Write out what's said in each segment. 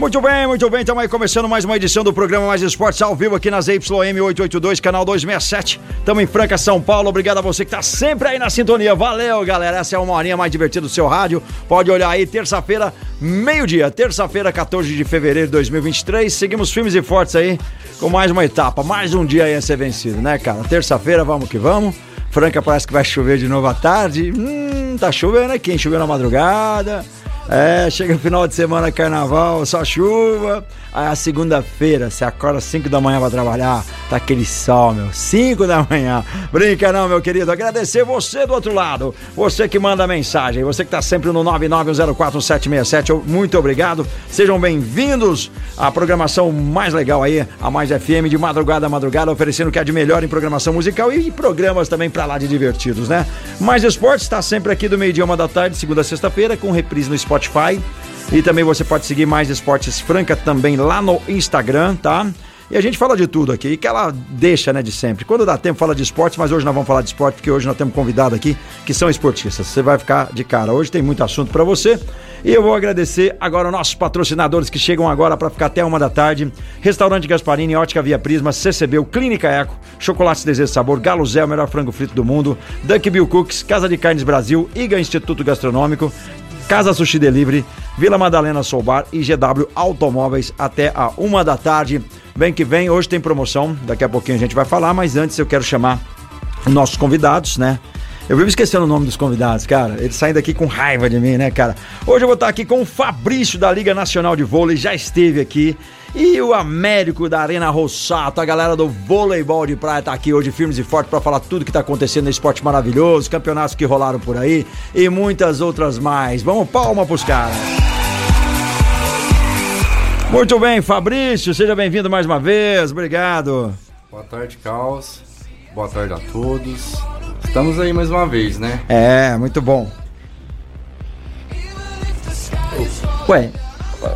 Muito bem, muito bem. Estamos aí começando mais uma edição do programa Mais Esportes ao vivo aqui na ZYM 882, canal 267. Estamos em Franca, São Paulo. Obrigado a você que está sempre aí na sintonia. Valeu, galera. Essa é uma horinha mais divertida do seu rádio. Pode olhar aí, terça-feira, meio-dia. Terça-feira, 14 de fevereiro de 2023. Seguimos firmes e fortes aí com mais uma etapa. Mais um dia aí a ser vencido, né, cara? Terça-feira, vamos que vamos. Franca parece que vai chover de novo à tarde. Hum, tá chovendo aqui? Choveu na madrugada. É, chega final de semana, carnaval, só chuva. Aí a segunda-feira, você acorda às 5 da manhã pra trabalhar, tá aquele sol, meu. 5 da manhã. Brinca não, meu querido. Agradecer você do outro lado. Você que manda mensagem, você que tá sempre no 991041767. Muito obrigado. Sejam bem-vindos à programação mais legal aí, a Mais FM de madrugada a madrugada, oferecendo o que há de melhor em programação musical e programas também pra lá de divertidos, né? Mais Esportes está sempre aqui do meio-dia, uma da tarde, segunda a sexta-feira, com reprise no Spotify. E também você pode seguir mais Esportes Franca também lá no Instagram, tá? E a gente fala de tudo aqui, que ela deixa, né, de sempre. Quando dá tempo, fala de esportes, mas hoje nós vamos falar de esporte, porque hoje nós temos convidado aqui que são esportistas. Você vai ficar de cara. Hoje tem muito assunto para você. E eu vou agradecer agora os nossos patrocinadores que chegam agora para ficar até uma da tarde. Restaurante Gasparini, Ótica Via Prisma, CCB, Clínica Eco, Chocolate Desejo Sabor, Galo Zé, o melhor frango frito do mundo, Duck Bill Cooks, Casa de Carnes Brasil, IGA Instituto Gastronômico, Casa Sushi Delivery, Vila Madalena Soubar e GW Automóveis até a uma da tarde. Vem que vem, hoje tem promoção, daqui a pouquinho a gente vai falar, mas antes eu quero chamar nossos convidados, né? Eu vivo esquecendo o nome dos convidados, cara. Eles saem daqui com raiva de mim, né, cara? Hoje eu vou estar aqui com o Fabrício da Liga Nacional de Vôlei, já esteve aqui. E o Américo da Arena Rossato, a galera do voleibol de praia tá aqui hoje firmes e fortes para falar tudo que tá acontecendo nesse esporte maravilhoso, campeonatos que rolaram por aí e muitas outras mais. Vamos palma pros caras. Muito bem, Fabrício, seja bem-vindo mais uma vez. Obrigado. Boa tarde, Caos. Boa tarde a todos. Estamos aí mais uma vez, né? É, muito bom. Ué,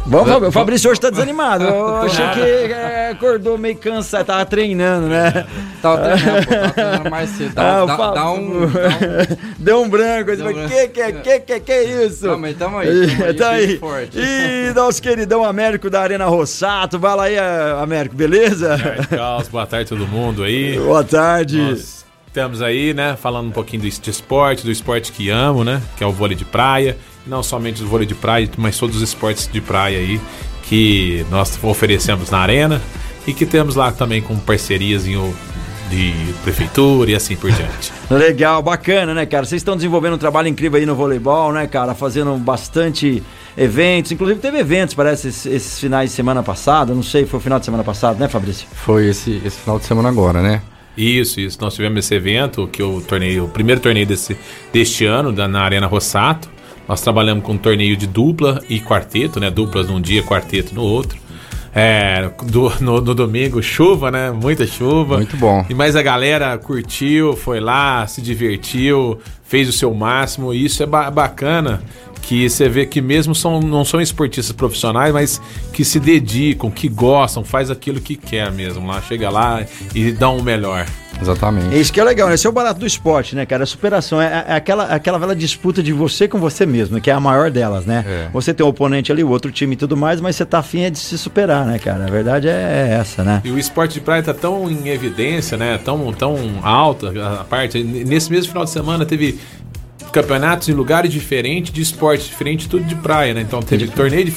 vamos, Fabrício. o Fabrício hoje tá desanimado. Eu achei que é, acordou meio cansado, tava treinando, né? Tava treinando, pô, tava treinando mais cedo. Dá, Ah, o dá- dá um. dá um- Deu um branco. Ele Deu um falou, branco. que que, que que que é isso? Não, mas tamo aí, tamo aí, tá aí. e forte. E nosso queridão Américo da Arena Rossato. Vai lá aí, Américo, beleza? Carlos, boa tarde a todo mundo aí. Boa tarde. Nós estamos aí, né, falando um pouquinho do de esporte, do esporte que amo, né, que é o vôlei de praia. Não somente o vôlei de praia, mas todos os esportes de praia aí que nós oferecemos na arena e que temos lá também com parcerias em o- de prefeitura e assim por diante. Legal, bacana, né, cara? Vocês estão desenvolvendo um trabalho incrível aí no voleibol, né, cara? Fazendo bastante eventos. Inclusive teve eventos, parece, esses, esses finais de semana passado. Não sei, foi o final de semana passado, né, Fabrício? Foi esse, esse final de semana agora, né? Isso, isso. Nós tivemos esse evento, que eu torneio, o primeiro torneio desse, deste ano, da, na Arena Rossato. Nós trabalhamos com um torneio de dupla e quarteto, né? Duplas num dia, quarteto no outro. É, do- no, no domingo, chuva, né? Muita chuva. Muito bom. E mas a galera curtiu, foi lá, se divertiu, fez o seu máximo. E isso é ba- bacana que você vê que mesmo são, não são esportistas profissionais, mas que se dedicam, que gostam, faz aquilo que quer mesmo lá. Chega lá e dá um melhor. Exatamente. Isso que é legal, né? Esse é o barato do esporte, né, cara? A superação é, é aquela, aquela velha disputa de você com você mesmo, que é a maior delas, né? É. Você tem um oponente ali, o outro time e tudo mais, mas você tá afim é de se superar, né, cara? A verdade é essa, né? E o esporte de praia tá tão em evidência, né? Tão, tão alta a parte. Nesse mesmo final de semana teve campeonatos em lugares diferentes, de esporte diferente, tudo de praia, né? Então teve torneio de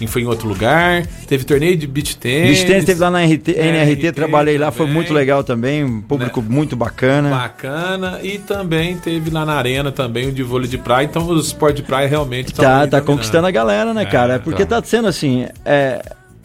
em- foi em outro lugar, teve torneio de beach tennis. Beach Tennis teve lá na RT, É, NRT, RT trabalhei lá, foi muito legal também, um público muito bacana. Bacana. E também teve lá na arena também o de vôlei de praia. Então os esportes de praia realmente estão Tá, tá dominando. conquistando a galera, né, É, cara? É porque tá sendo assim, é,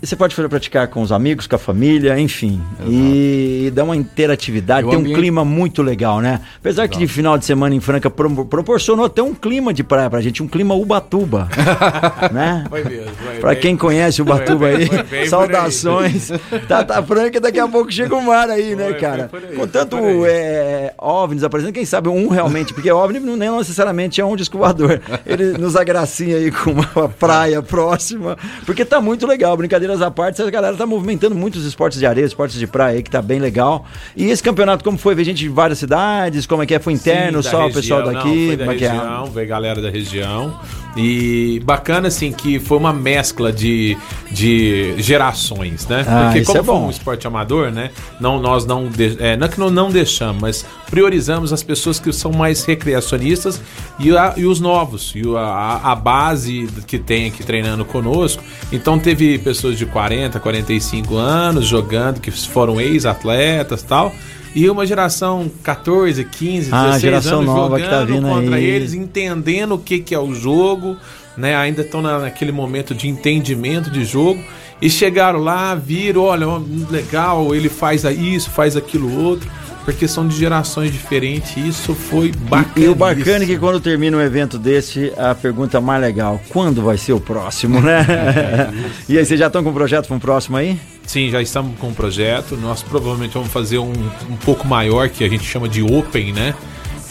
você pode praticar com os amigos, com a família, enfim. E, e dá uma interatividade, E tem um ambiente- clima muito legal, né? Apesar que de final de semana em Franca pro- proporcionou até um clima de praia pra gente, um clima Ubatuba. né? Foi mesmo. foi Pra bem. quem conhece o Batuba Foi aí, foi bem aí. saudações. Tata Franca, daqui a pouco chega o mar aí, né, cara? aí, Com tanto é, OVNIs aparecendo, quem sabe um realmente, porque OVNI não nem necessariamente é um descobridor. Ele nos agracia aí com uma praia próxima, porque tá muito legal, brincadeiras à parte, a galera tá movimentando muitos esportes de areia, esportes de praia aí, que tá bem legal. E esse campeonato, como foi? Veio gente de várias cidades, como é que é? Foi interno, Sim, só da o pessoal região, daqui? Não, da como é que é? região, veio galera da região. E bacana, assim, que foi uma mescla de, de gerações, né? Ah, Porque como é foi um esporte amador, né? Não, nós não, de- é, não é que nós não deixamos, mas priorizamos as pessoas que são mais recreacionistas e, a- e os novos, e a, a base que tem aqui treinando conosco. Então teve pessoas de 40, 45 anos jogando, que foram ex-atletas tal. E uma geração 14, 15, Ah, 16 geração anos nova que jogando tá vindo contra aí. eles, entendendo o que, que é o jogo, né? Ainda estão na- naquele momento de entendimento de jogo. E chegaram lá, viram, olha, legal, ele faz isso, faz aquilo outro, porque são de gerações diferentes. E isso foi bacana. E o bacana é que quando termina um evento desse, a pergunta mais legal, quando vai ser o próximo, né? e aí, vocês já estão com um projeto para um próximo aí? Sim, já estamos com um projeto. Nós provavelmente vamos fazer um, um pouco maior, que a gente chama de Open, né?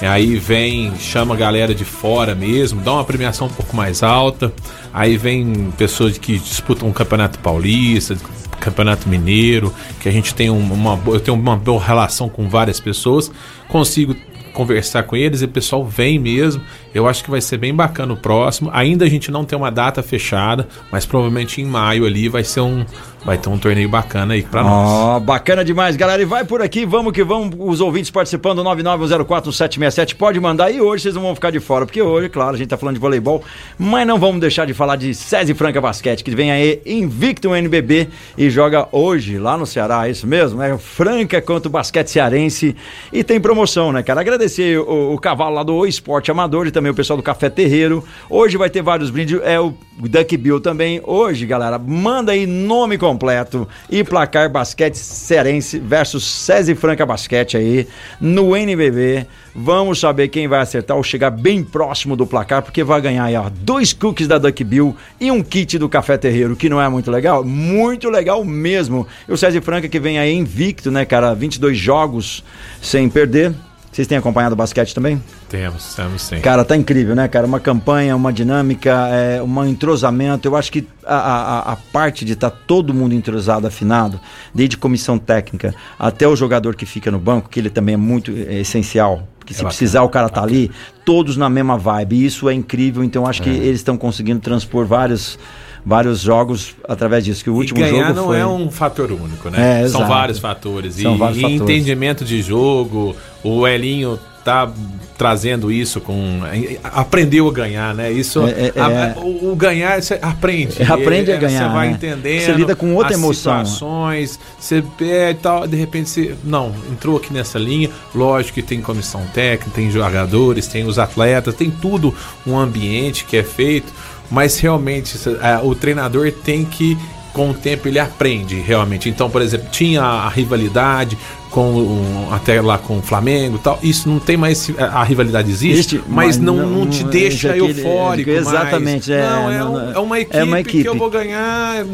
E Aí vem, chama a galera de fora mesmo, dá uma premiação um pouco mais alta. Aí vem pessoas que disputam o Campeonato Paulista, Campeonato Mineiro, que a gente tem um- uma, eu tenho uma boa relação com várias pessoas, consigo conversar com eles e o pessoal vem mesmo. Eu acho que vai ser bem bacana o próximo. Ainda a gente não tem uma data fechada, mas provavelmente em maio ali vai ser um vai ter um torneio bacana aí pra nós. Ó, bacana demais, galera. E vai por aqui, vamos que vamos. Os ouvintes participando, 991041767. Pode mandar. E hoje vocês não vão ficar de fora, porque hoje, claro, a gente tá falando de voleibol, mas não vamos deixar de falar de César Franca Basquete, que vem aí invicto no NBB e joga hoje lá no Ceará, é isso mesmo? É Franca contra o basquete cearense. E tem promoção, né, cara? Agradecer o, o cavalo lá do O Esporte Amador e também o pessoal do Café Terreiro. Hoje vai ter vários brindes. É o Duck Bill também. Hoje, galera, manda aí nome completo e placar basquete cearense versus César Franca Basquete aí no NBB. Vamos saber quem vai acertar ou chegar bem próximo do placar, porque vai ganhar aí, ó, dois cookies da Duck Bill e um kit do Café Terreiro, que não é muito legal? Muito legal mesmo. E o César Franca que vem aí invicto, né, cara? 22 jogos sem perder. Vocês têm acompanhado o basquete também? Temos, temos sim. Cara, tá incrível, né, cara? Uma campanha, uma dinâmica, é, um entrosamento. Eu acho que a, a, a parte de estar todo mundo entrosado, afinado, desde comissão técnica até o jogador que fica no banco, que ele também é muito é, essencial. Porque se bacana, precisar, o cara tá ali, todos na mesma vibe. E isso é incrível. Então, eu acho que eles estão conseguindo transpor vários, vários jogos através disso. Que o último e ganhar jogo não foi. é um fator único, né? É, São exato. vários fatores. São e vários e fatores. entendimento de jogo, o Elinho tá trazendo isso com aprendeu a ganhar, né? Isso É, é, a- é. o, o ganhar você aprende. É, aprende a ganhar, Você vai né? entendendo. Você lida com outra emoção. situações, você é, e tal, de repente você não, entrou aqui nessa linha, lógico que tem comissão técnica, tem jogadores, tem os atletas, tem tudo um ambiente que é feito, mas realmente é, o treinador tem que com o tempo ele aprende realmente. Então, por exemplo, tinha a rivalidade com o- até lá com o Flamengo e tal. Isso não tem mais a rivalidade existe, Existe, mas, mas não, não- não te não- deixa aquele- eufórico. mais. exatamente, é, não, é, um- é uma equipe é uma que eu equipe. vou ganhar.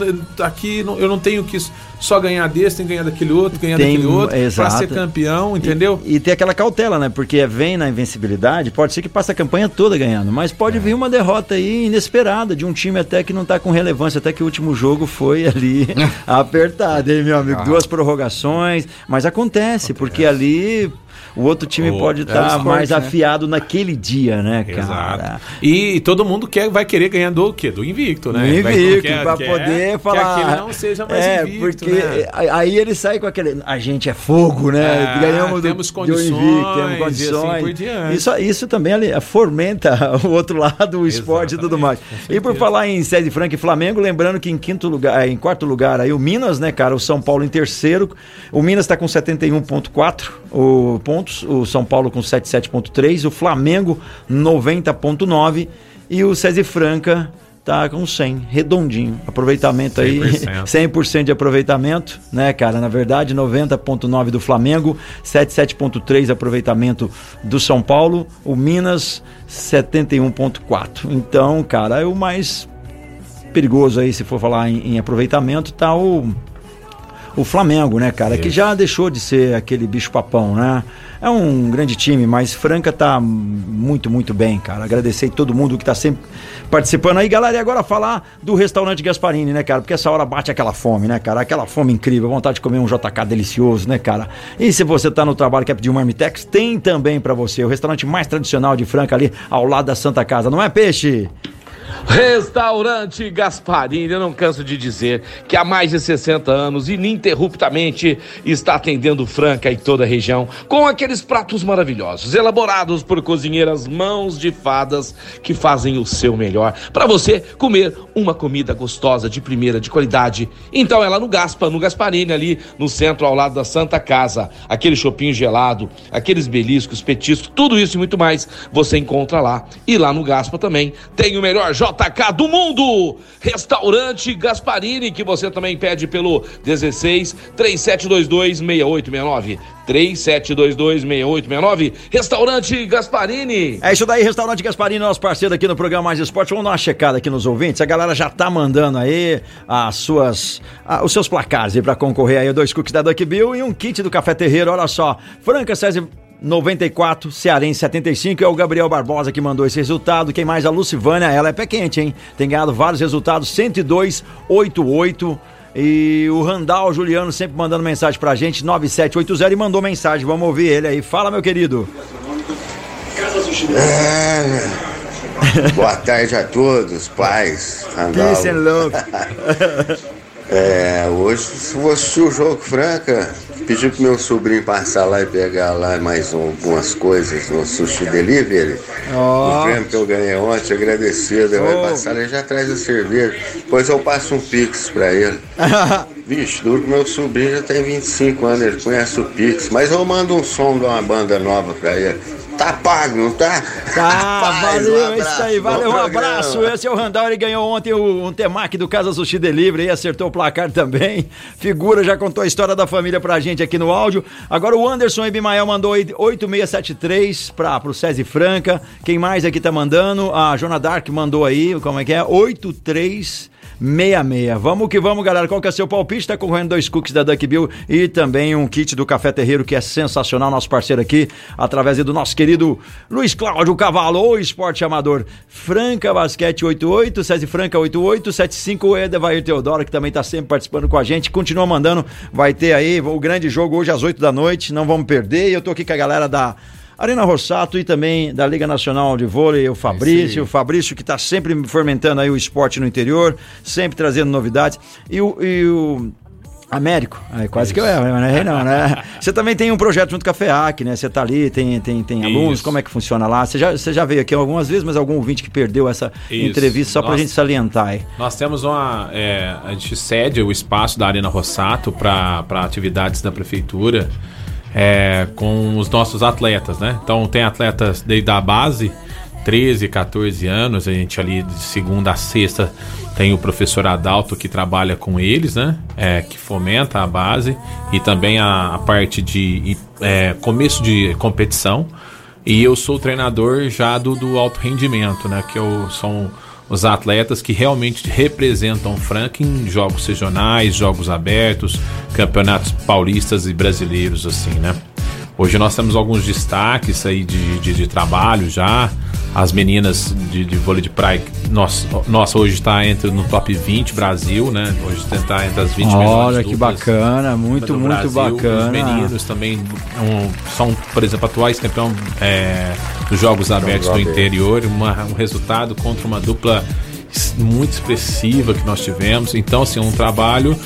Aqui eu não tenho que só ganhar desse, tem que ganhar daquele outro, ganhar Tem- daquele outro, pra exato. ser campeão, entendeu? E, e tem aquela cautela, né? Porque vem na invencibilidade, pode ser que passe a campanha toda ganhando, mas pode vir uma derrota aí inesperada de um time até que não tá com relevância, até que o último jogo foi ali apertado, hein, meu amigo? Ah. Duas prorrogações, mas acontece, porque ali o outro time Oh, pode é estar esporte, mais né? afiado naquele dia, né, cara? Exato. E todo mundo quer, vai querer ganhar do quê? Do invicto, né? Vai- invicto, quer- poder falar. que ele não seja mais é, invicto, porque né? aí ele sai com aquele. A gente é fogo, né? É, Ganhamos do- temos do condições, invicto, temos e assim condições. diante. Isso, isso também ali, fomenta o outro lado, o esporte e tudo mais. E por falar em Sede Franca e Flamengo, lembrando que em quinto lugar, em quarto lugar aí o Minas, né, cara? O São Paulo em terceiro. O Minas tá com 71,4 o, pontos, o São Paulo com 77,3, o Flamengo 90,9 e o César Franca tá com 100, redondinho. Aproveitamento aí, 100%. 100% de aproveitamento, né, cara? Na verdade, 90,9% do Flamengo, 77,3% aproveitamento do São Paulo, o Minas, 71,4%. Então, cara, é o mais perigoso aí, se for falar em, em aproveitamento, tá o o Flamengo, né, cara? Que já deixou de ser aquele bicho papão, né? É um grande time, mas Franca tá muito, muito bem, cara. Agradecer todo mundo que tá sempre participando aí, galera. E agora falar do restaurante Gasparini, né, cara? Porque essa hora bate aquela fome, né, cara? Aquela fome incrível, vontade de comer um JK delicioso, né, cara? E se você tá no trabalho quer pedir um Marmitex, tem também para você. O restaurante mais tradicional de Franca ali ao lado da Santa Casa, não é, Peixe? Restaurante Gasparini, eu não canso de dizer que há mais de 60 anos, ininterruptamente, está atendendo Franca e toda a região com aqueles pratos maravilhosos, elaborados por cozinheiras mãos de fadas que fazem o seu melhor para você comer uma comida gostosa, de primeira, de qualidade. Então é lá no Gaspa, no Gasparini, ali no centro, ao lado da Santa Casa. Aquele chopinho gelado, aqueles beliscos, petiscos, tudo isso e muito mais você encontra lá. E lá no Gaspa também tem o melhor JK do mundo. Restaurante Gasparini, que você também pede pelo 16 3722 6869. 3722 6869. Restaurante Gasparini. É isso daí, Restaurante Gasparini, nosso parceiro aqui no programa Mais Esporte. Vamos dar uma checada aqui nos ouvintes. A galera já tá mandando aí as suas, ah, os seus placares pra concorrer aí. Dois cookies da Duck Bill e um kit do Café Terreiro. Olha só, Franca César 94, Cearense 75, é o Gabriel Barbosa que mandou esse resultado. Quem mais? A Lucivânia, ela é pé quente, hein? Tem ganhado vários resultados, 102, 88. E o Randall Juliano sempre mandando mensagem pra gente, 9780, e mandou mensagem. Vamos ouvir ele aí. Fala, meu querido. É, boa tarde a todos, pais. Randall. Peace and love. É, hoje vou assistir o jogo Franca. Pedi pro meu sobrinho passar lá e pegar lá mais um- algumas coisas no Sushi Delivery. Ó. O prêmio que eu ganhei ontem, agradecido. Ele Oh. vai passar, ele já traz a cerveja. Depois eu passo um pix pra ele. Vixe, duro que meu sobrinho já tem 25 anos, ele conhece o Pix, mas eu mando um som de uma banda nova pra ele. Tá pago, não tá? Tá, valeu, um é isso aí, abraço, valeu, um programa. abraço. Esse é o Randall, ele ganhou ontem o, um temaki do Casa Sushi Delivery e acertou o placar também. Figura, já contou a história da família pra gente aqui no áudio. Agora o Anderson Ebimael mandou aí 8673 pra, pro César Franca. Quem mais aqui tá mandando? A Jona Dark mandou aí, como é que é? 83 66. Vamos que vamos, galera. Qual que é seu palpite? Tá concorrendo dois cookies da Duck Bill e também um kit do Café Terreiro, que é sensacional, nosso parceiro aqui, através do nosso querido Luiz Cláudio Cavalo, o esporte amador. Franca Basquete 88, César Franca 88, 75, o Edevair Teodoro, que também tá sempre participando com a gente. Continua mandando, vai ter aí o grande jogo hoje às 8 da noite, não vamos perder. E eu tô aqui com a galera da. Arena Rossato e também da Liga Nacional de Vôlei, o Fabrício, o Fabrício que está sempre fomentando aí o esporte no interior, sempre trazendo novidades. E o, e o Américo, aí quase que eu erro, mas não errei não, né? Você também tem um projeto junto com a FEAC, né? Você tá ali, tem, tem, tem alunos, Isso. como é que funciona lá? Você já, você já veio aqui algumas vezes, mas algum ouvinte que perdeu essa Isso. entrevista, só pra Nossa. gente salientar aí. Nós temos uma. é, a gente cede o espaço da Arena Rossato para atividades da prefeitura é, com os nossos atletas, né? Então tem atletas desde a base, 13, 14 anos, a gente ali de segunda a sexta tem o professor Adalto que trabalha com eles, né? É, que fomenta a base e também a, a parte de é, começo de competição. E eu sou treinador já do, do alto rendimento, né? Que eu são os atletas que realmente representam Franca em jogos regionais, jogos abertos, campeonatos paulistas e brasileiros, assim, né? Hoje nós temos alguns destaques aí de, de, de trabalho já. As meninas de, de vôlei de praia, nossa, nossa hoje está entre no top 20 Brasil, né? Hoje está entre as 20 melhores Olha que bacana, muito, muito Brasil. Os bacana. meninos também um, são, por exemplo, atuais campeão é, dos Jogos Abertos do interior, uma- um resultado contra uma dupla muito expressiva que nós tivemos. Então, assim, um trabalho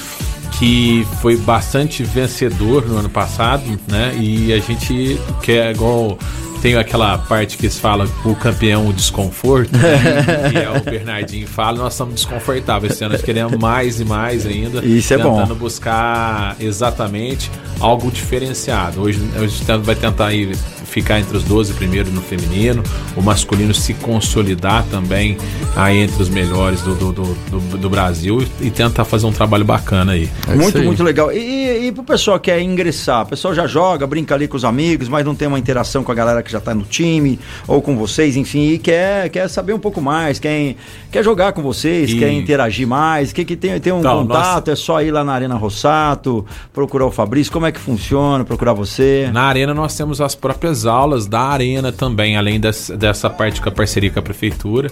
que foi bastante vencedor no ano passado, né? E a gente quer igual tem aquela parte que eles falam o campeão o desconforto, né? que é o Bernardinho fala, nós estamos desconfortáveis esse ano, nós queremos mais e mais ainda. Isso é bom. tentando buscar exatamente algo diferenciado. Hoje, hoje a gente vai tentar ir ficar entre os 12 primeiros no feminino, o masculino se consolidar também aí entre os melhores do, do, do, do, do Brasil e, e tentar fazer um trabalho bacana aí. É muito, aí. muito legal. E, e pro pessoal que quer ingressar, o pessoal já joga, brinca ali com os amigos, mas não tem uma interação com a galera que já tá no time, ou com vocês, enfim, e quer, quer saber um pouco mais, quer, quer jogar com vocês, E- quer interagir mais, que, que tem, tem um Então, contato, é só ir lá na Arena Rossato, procurar o Fabrício, como é que funciona, procurar você. Na arena nós temos as próprias aulas da arena também, além des- dessa parte com a parceria com a prefeitura.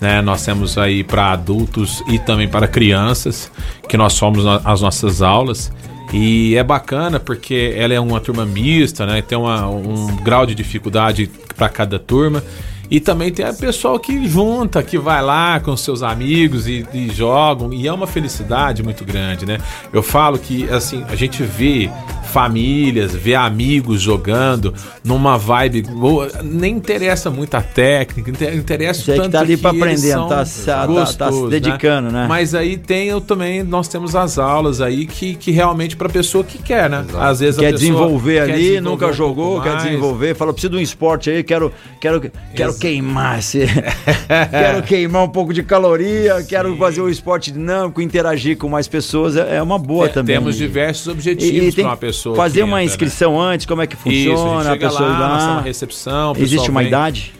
Né? Nós temos aí para adultos e também para crianças, que nós somos as nossas aulas. E é bacana porque ela é uma turma mista, né? Tem uma- um grau de dificuldade para cada turma. E também tem a pessoal que junta, que vai lá com seus amigos e, e jogam, e é uma felicidade muito grande, né? Eu falo que, assim, a gente vê famílias, vê amigos jogando numa vibe boa, nem interessa muito a técnica, inter- interessa o Você que tanto tá ali pra eles aprender, tá se- tá- tá se gostosos, dedicando, né? Mas aí tem eu também, nós temos as aulas aí que, que realmente pra pessoa que quer, né? Exato. Às vezes a Quer pessoa desenvolver quer ali, desenvolver nunca um jogou, quer desenvolver, fala, preciso de um esporte aí, quero, quero, quero queimar esse, quero queimar um pouco de caloria, quero fazer o esporte dinâmico, interagir com mais pessoas, é é uma boa Te- também. Temos diversos objetivos para uma pessoa. fazer uma entra, né? inscrição antes, como é que Isso, funciona, a gente a chega pessoa lá, lá. uma recepção. Existe uma idade?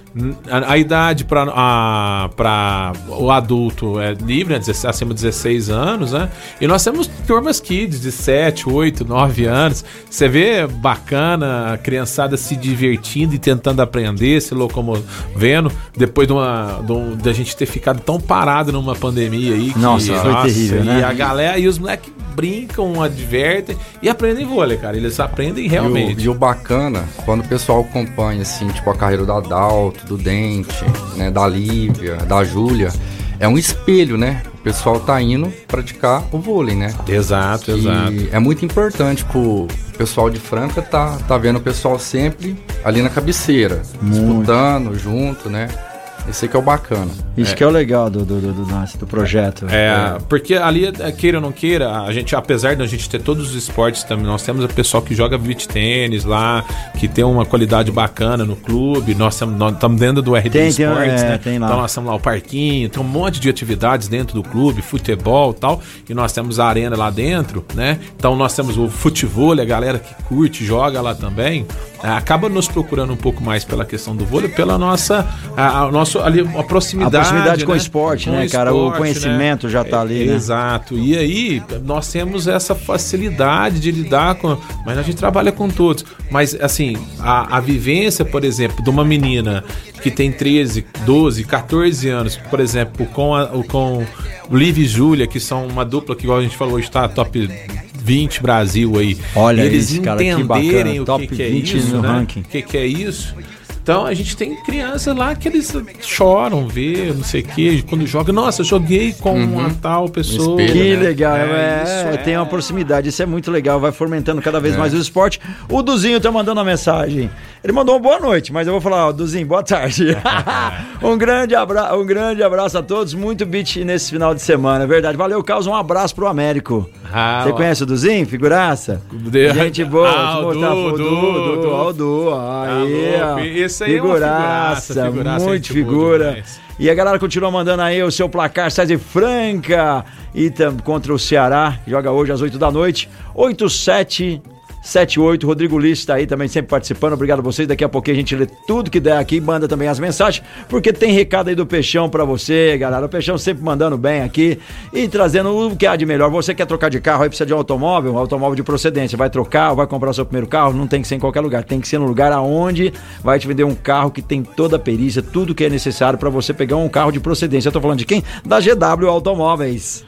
A, a idade para o adulto é livre, né, 16 acima de 16 anos, né? E nós temos turmas kids de 7, 8, 9 anos. Você vê bacana a criançada se divertindo e tentando aprender, se locomovendo, depois de uma de, um- de a gente ter ficado tão parado numa pandemia aí. que- Nossa, foi terrível, e né? a galera e os moleques brincam, advertem e aprendem vôlei, cara. Eles aprendem E o, realmente. e o bacana, quando o pessoal acompanha, assim, tipo, a carreira do Adalto, do Dente, né, da Lívia, da Júlia, é um espelho, né? O pessoal tá indo praticar o vôlei, né? Exato, E exato. é muito importante pro pessoal de Franca tá, tá vendo o pessoal sempre ali na cabeceira, disputando junto, né? Esse aí que é o bacana. Isso que é o legal do, do, do, do, do projeto. É, porque ali, é, queira ou não queira, a gente, apesar de a gente ter todos os esportes também, nós temos o pessoal que joga beach tênis lá, que tem uma qualidade bacana no clube, nós estamos estamos dentro do RD Tem, tem, Sports, é, né? tem lá. Então nós temos lá o parquinho, tem um monte de atividades dentro do clube, futebol e tal, e nós temos a arena lá dentro, né? Então nós temos o futebol, a galera que curte, joga lá também, é, acaba nos procurando um pouco mais pela questão do vôlei, pela nossa, a, a nosso, ali, a proximidade, A proximidade com o né? esporte, Com né, cara? O esporte, conhecimento já tá ali, né? Exato. E aí, nós temos essa facilidade de lidar com. Mas a gente trabalha com todos. Mas, assim, a, a vivência, por exemplo, de uma menina que tem 13, 12, 14 anos, por exemplo, com, a, o- com o Liv e Júlia, que são uma dupla que, igual a gente falou, está top 20 Brasil aí. Olha eles isso, cara, que entenderem bacana. o Top que, que é 20 isso, no né? ranking. O que, que é isso? Então a gente tem crianças lá que eles choram, vê, não sei o que, quando joga, nossa, eu joguei com uma tal pessoa. espelho, Que né? legal, É, é, isso tem é. uma proximidade, isso é muito legal, vai fomentando cada É. vez mais o esporte. O Duzinho tá mandando uma mensagem. Ele mandou uma boa noite, mas eu vou falar, ó, Duzinho, boa tarde. um, grande abra um grande abraço a todos, muito beat nesse final de semana, é verdade. Valeu, Carlos, um abraço pro Américo. Ah, Você ó. conhece o Duzinho, figuraça? De- Gente boa, Ah, te o mostrar Du, o Du, Du, Du, Du. ó, o Du, aí, louco. Esse aí é uma figuraça, figuraça, figuraça, muito figura. E a galera continua mandando aí o seu placar, sai de Franca e contra o Ceará, joga hoje às 8 da noite. 8-7. 78, Rodrigo Lice tá aí também sempre participando. Obrigado a vocês. Daqui a pouquinho a gente lê tudo que der aqui, manda também as mensagens, porque tem recado aí do Peixão pra você, galera. O Peixão sempre mandando bem aqui e trazendo o que há de melhor. Você quer trocar de carro aí, precisa de um automóvel, um automóvel de procedência. Vai trocar vai comprar o seu primeiro carro? Não tem que ser em qualquer lugar, tem que ser no lugar aonde vai te vender um carro que tem toda a perícia, tudo que é necessário pra você pegar um carro de procedência. Eu tô falando de quem? Da GW Automóveis.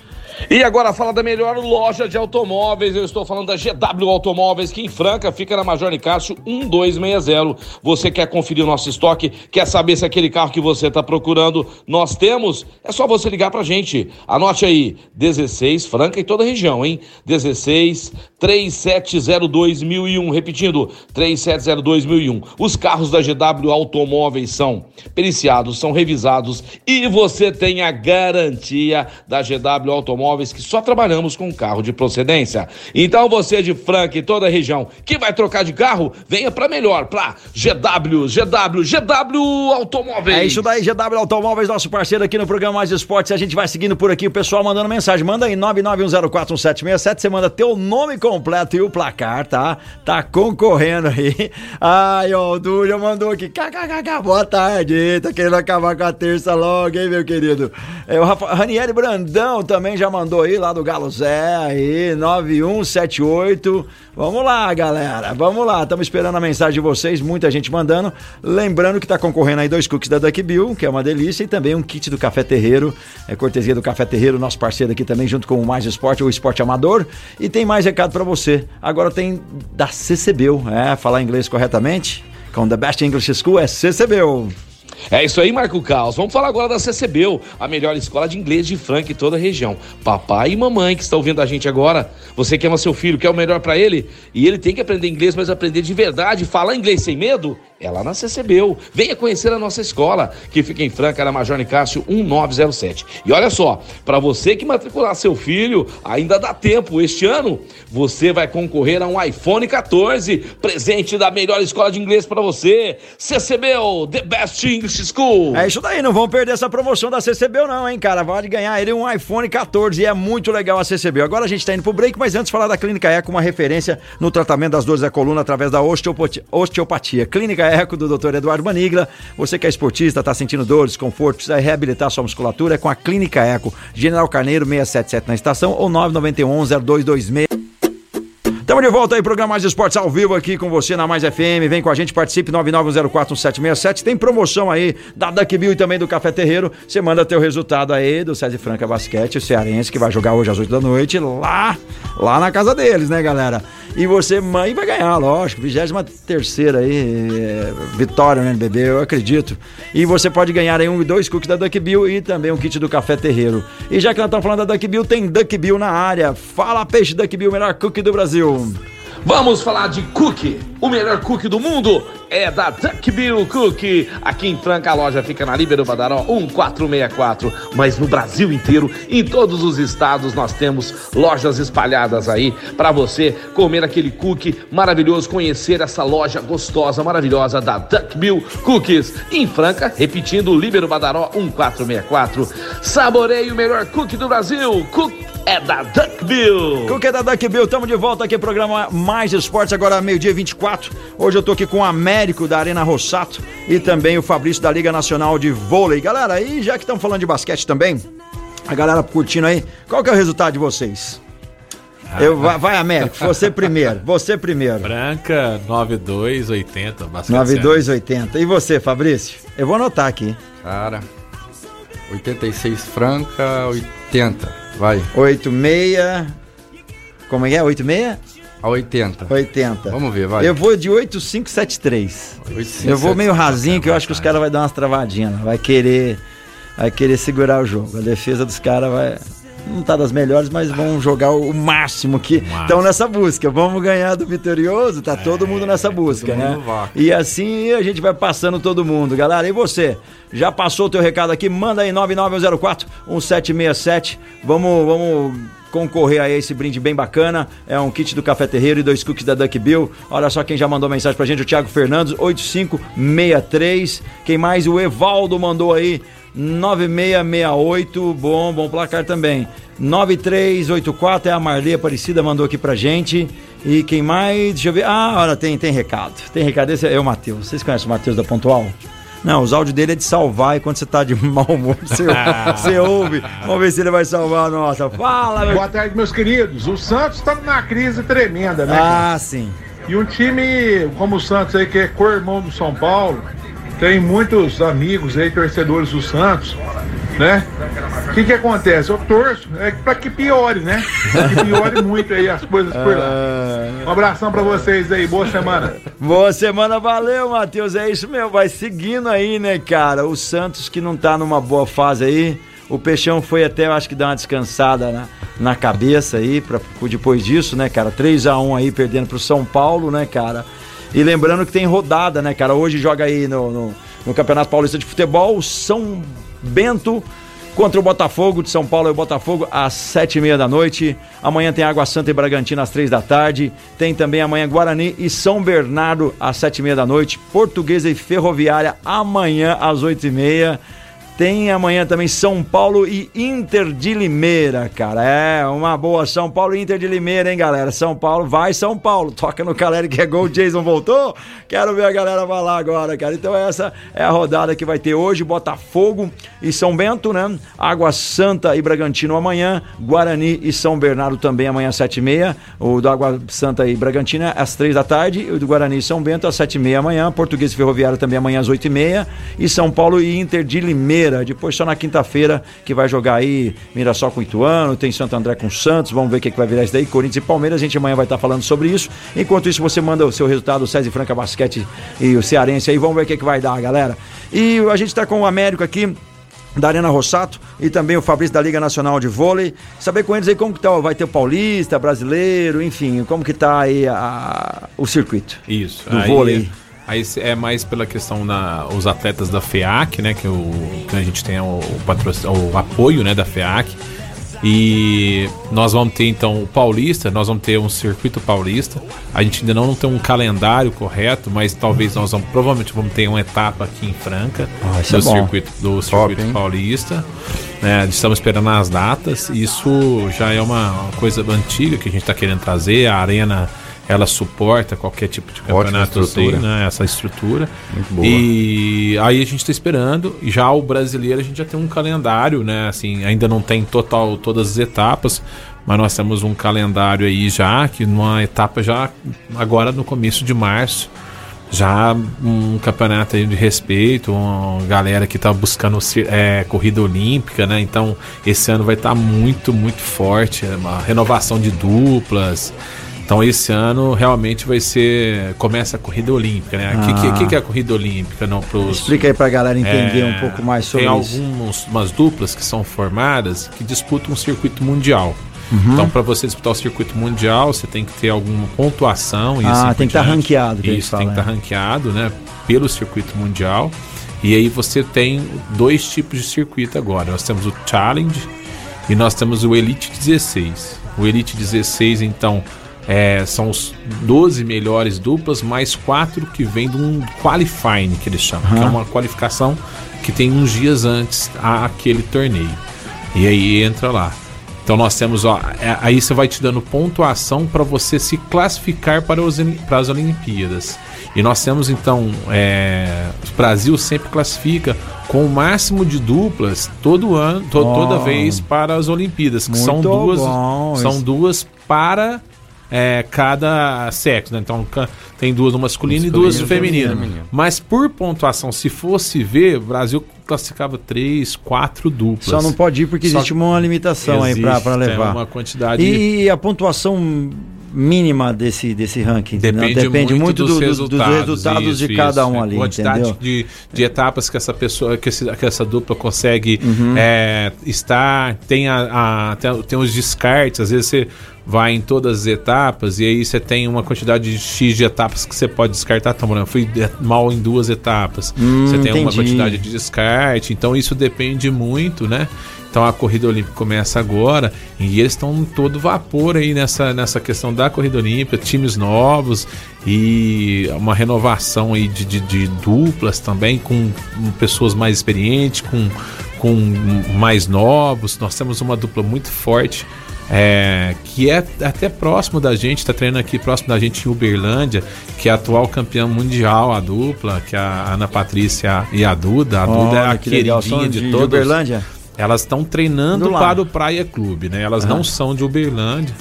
E agora fala da melhor loja de automóveis. Eu estou falando da GW Automóveis, que em Franca fica na Major Nicásio 1260. Você quer conferir o nosso estoque? Quer saber se aquele carro que você está procurando nós temos? É só você ligar pra gente. Anote aí: 16 Franca e toda a região, hein? 16 3702.001. Repetindo: 3702.001. Os carros da GW Automóveis são periciados, são revisados e você tem a garantia da GW Automóveis que só trabalhamos com carro de procedência. Então você de Franca e toda a região que vai trocar de carro, venha para melhor, para GW, GW, GW Automóveis. É isso daí, GW Automóveis, nosso parceiro aqui no programa Mais Esportes. A gente vai seguindo por aqui, o pessoal mandando mensagem. Manda aí 991041767, você manda teu nome completo e o placar, tá? Tá concorrendo aí. Ai, ó, o Dúlio mandou aqui. KKKK, boa tarde. Tá querendo acabar com a terça logo, hein, meu querido? É, o Rafa, Ranieri Brandão também já mandou aí, lá do Galo Zé, aí, 9178. Vamos lá, galera. Vamos lá. Estamos esperando a mensagem de vocês, muita gente mandando. Lembrando que está concorrendo aí dois cookies da Duck Bill, que é uma delícia, e também um kit do Café Terreiro. É cortesia do Café Terreiro, nosso parceiro aqui também, junto com o Mais Esporte, o Esporte Amador. E tem mais recado para você. Agora tem da CCBU, é, falar inglês corretamente. Com The Best English School é CCBU. É isso aí, Marco Caos. Vamos falar agora da CCBU, a melhor escola de inglês de Franca em toda a região. Papai e mamãe que estão ouvindo a gente agora, você que ama seu filho, quer o melhor para ele, e ele tem que aprender inglês, mas aprender de verdade, falar inglês sem medo, é lá na CCBU. Venha conhecer a nossa escola, que fica em Franca, na Major Nicásio 1907. E olha só, para você que matricular seu filho, ainda dá tempo. Este ano, você vai concorrer a um iPhone 14, presente da melhor escola de inglês para você. CCBU, The Best English School. É isso daí, não vão perder essa promoção da CCBU não, hein, cara. Pode ganhar ele um iPhone 14 e é muito legal a CCBU. Agora a gente tá indo pro break, mas antes falar da Clínica Eco, uma referência no tratamento das dores da coluna através da osteopatia. osteopatia. Clínica Eco do Dr. Eduardo Manigla. Você que é esportista, tá sentindo dores, desconforto, precisa reabilitar sua musculatura, é com a Clínica Eco. General Carneiro 677 na estação ou 991 0226. Estamos de volta aí, programa Mais Esportes ao vivo aqui com você na Mais FM. Vem com a gente, participe 991041767. Tem promoção aí da Duck Bill e também do Café Terreiro. Você manda teu resultado aí do César Franca Basquete, o cearense, que vai jogar hoje às 8 da noite, lá, lá na casa deles, né, galera? E você, mãe, vai ganhar, lógico. 23 aí, é, vitória no NBB, eu acredito. E você pode ganhar aí um e dois cookies da Duck Bill e também um kit do Café Terreiro. E já que nós estamos falando da Duck Bill, tem Duck Bill na área. Fala, peixe Duck Bill, melhor cookie do Brasil. Vamos falar de cookie. O melhor cookie do mundo é da Duck Bill Cookie. Aqui em Franca a loja fica na Líbero Badaró 1464. Mas no Brasil inteiro, em todos os estados, nós temos lojas espalhadas aí para você comer aquele cookie maravilhoso, conhecer essa loja gostosa, maravilhosa da Duck Bill Cookies. Em Franca, repetindo, Líbero Badaró 1464. Saboreie o melhor cookie do Brasil. Cookie é da Duck Bill. Cookie é da Duck Bill, estamos de volta aqui, programa Mais Esportes, agora meio-dia 24. Hoje eu tô aqui com o Américo da Arena Rossato e também o Fabrício da Liga Nacional de Vôlei. Galera, aí já que estamos falando de basquete também, a galera curtindo aí, qual que é o resultado de vocês? Eu, vai, vai, Américo, você primeiro, você primeiro. Branca 9280, basquete. 9280. E você, Fabrício? Eu vou anotar aqui. Cara, 86 franca, 80. Vai. 86. Como é que é? 86? A 80. 80. Vamos ver, vai. Eu vou de 8573. 8573. Eu vou meio rasinho, que eu acho que os caras vão dar umas travadinhas. Vai querer. Vai querer segurar o jogo. A defesa dos caras vai. Não tá das melhores, mas vão jogar o máximo que estão nessa busca. Vamos ganhar do vitorioso, tá é, todo mundo nessa busca, né? E assim a gente vai passando todo mundo, galera. E você? Já passou o teu recado aqui? Manda aí 9904 1767. Vamos, vamos concorrer a esse brinde bem bacana. É um kit do Café Terreiro e dois cookies da Duck Bill. Olha só quem já mandou mensagem pra gente, o Thiago Fernandes, 8563. Quem mais? O Evaldo mandou aí 9668, bom, bom placar também. 9384 é a Marley Aparecida, mandou aqui pra gente. E quem mais? Deixa eu ver. Ah, olha, tem, tem recado. Tem recado. Esse é o Matheus. Vocês conhecem o Matheus da Pontual? Não, os áudios dele é de salvar e quando você tá de mau humor, você, você ouve. Vamos ver se ele vai salvar a nossa. Fala, meu... Boa tarde, meus queridos. O Santos tá numa crise tremenda, né? Ah, sim. E um time como o Santos aí, que é co-irmão do São Paulo, tem muitos amigos aí, torcedores do Santos, né? O que que acontece? Eu torço, é pra que piore, né? Pra que piore muito aí as coisas por lá. Ah. Um abração pra vocês aí, boa semana. Boa semana, valeu, Matheus. É isso mesmo, vai seguindo aí, né, cara? O Santos que não tá numa boa fase aí. O Peixão foi até, eu acho que dar uma descansada na, na cabeça aí, pra, depois disso, né, cara? 3 a 1 aí, perdendo pro São Paulo, né, cara? E lembrando que tem rodada, né, cara? Hoje joga aí no, no, no Campeonato Paulista de Futebol, São Bento contra o Botafogo de São Paulo e o Botafogo às sete e meia da noite. Amanhã tem Água Santa e Bragantino às três da tarde. Tem também amanhã Guarani e São Bernardo às sete e meia da noite. Portuguesa e Ferroviária amanhã às oito e meia. Tem amanhã também São Paulo e Inter de Limeira, cara. É, uma boa. São Paulo e Inter de Limeira, hein, galera? São Paulo, vai São Paulo. Toca no Caleri que é gol, Jason voltou. Quero ver a galera falar agora, cara. Então essa é a rodada que vai ter hoje. Botafogo e São Bento, né? Água Santa e Bragantino amanhã. Guarani e São Bernardo também amanhã às sete e meia. O do Água Santa e Bragantino às três da tarde. O do Guarani e São Bento às sete e meia amanhã. Português Ferroviário também amanhã às oito e meia. E São Paulo e Inter de Limeira. Depois só na quinta-feira que vai jogar aí Mirassol com Ituano, tem Santo André com Santos. Vamos ver o que, que vai virar isso daí. Corinthians e Palmeiras. A gente amanhã vai estar falando sobre isso. Enquanto isso, você manda o seu resultado, o César Franca Basquete e o Cearense aí. Vamos ver o que, que vai dar, galera. E a gente está com o Américo aqui da Arena Rossato e também o Fabrício da Liga Nacional de Vôlei. Saber com eles aí como que tá, vai ter o Paulista, brasileiro, enfim, como que tá aí a, o circuito. Isso. Do aí, vôlei. Aí é mais pela questão da os atletas da FEAC, né, que, o, que a gente tem o, o, o apoio, né, da FEAC. E nós vamos ter então o Paulista, nós vamos ter um circuito paulista. A gente ainda não tem um calendário correto, mas talvez nós vamos, provavelmente vamos ter uma etapa aqui em Franca Ah, do é circuito do circuito hein? paulista. né? estamos esperando as datas. Isso já é uma uma coisa antiga que a gente está querendo trazer. A arena ela suporta qualquer tipo de campeonato assim, né? Essa estrutura. Muito boa. E aí a gente está esperando. Já o brasileiro a gente já tem um calendário, né? Assim, ainda não tem total todas as etapas, mas nós temos um calendário aí já que numa etapa já agora no começo de março. Já um campeonato aí de respeito, uma galera que tá buscando é, corrida olímpica, né? Então esse ano vai estar muito, muito forte, é uma renovação de duplas. Então esse ano realmente vai ser. Começa a corrida olímpica, né? O que, que, que que é a corrida olímpica? Não, pros, Explica aí pra galera entender é, um pouco mais sobre tem isso. algumas umas duplas que são formadas que disputam um circuito mundial. Uhum. Então, para você disputar o circuito mundial, você tem que ter alguma pontuação. E Ah, assim tem que tá diante. ranqueado, que Isso, tem que estar ranqueado, né? Pelo circuito mundial. E aí você tem dois tipos de circuito agora. Nós temos o Challenge e nós temos o Elite 16. O Elite 16, então, é, são os 12 melhores duplas, mais quatro que vem de um qualifying, que eles chamam, que é uma qualificação que tem uns dias antes aquele torneio. E aí entra lá. Então nós temos, ó, é- aí você vai te dando pontuação para você se classificar para, os, para as Olimpíadas. E nós temos então, é, o Brasil sempre classifica com o máximo de duplas todo ano, to- toda vez para as Olimpíadas, que são Muito duas, bom, são duas para é, cada sexo, né? Então tem duas no masculino, e duas no feminino. feminino. Mas por pontuação, se fosse ver, o Brasil classificava três, quatro duplas. Só não pode ir porque Só existe uma limitação aí pra, Existe, pra tem levar. uma quantidade E a pontuação mínima desse, desse ranking? Depende, Depende muito, dos, do- do- resultados, dos resultados de isso, cada isso. um ali, quantidade entendeu? De, de etapas que essa pessoa, que, esse- que essa dupla consegue Uhum. é, estar, tem, a, a- tem, tem os descartes, às vezes você vai em todas as etapas e aí você tem uma quantidade de X de etapas que você pode descartar. Por exemplo, fui de- mal em duas etapas. Hum, você tem uma entendi. quantidade de descarte, então isso depende muito, né? Então a corrida olímpica começa agora e eles estão todo vapor aí nessa, nessa questão da corrida olímpica, times novos e uma renovação aí de, de, de duplas também com pessoas mais experientes, com, com mais novos. Nós temos uma dupla muito forte. é, que é até próximo da gente, está treinando aqui próximo da gente em Uberlândia, que é a atual campeã mundial, a dupla, que é a Ana Patrícia e a Duda. A Duda é a que legal. queridinha São de, de todos. Uberlândia? Elas estão treinando para o Praia Clube, né? Elas não são de Uberlândia.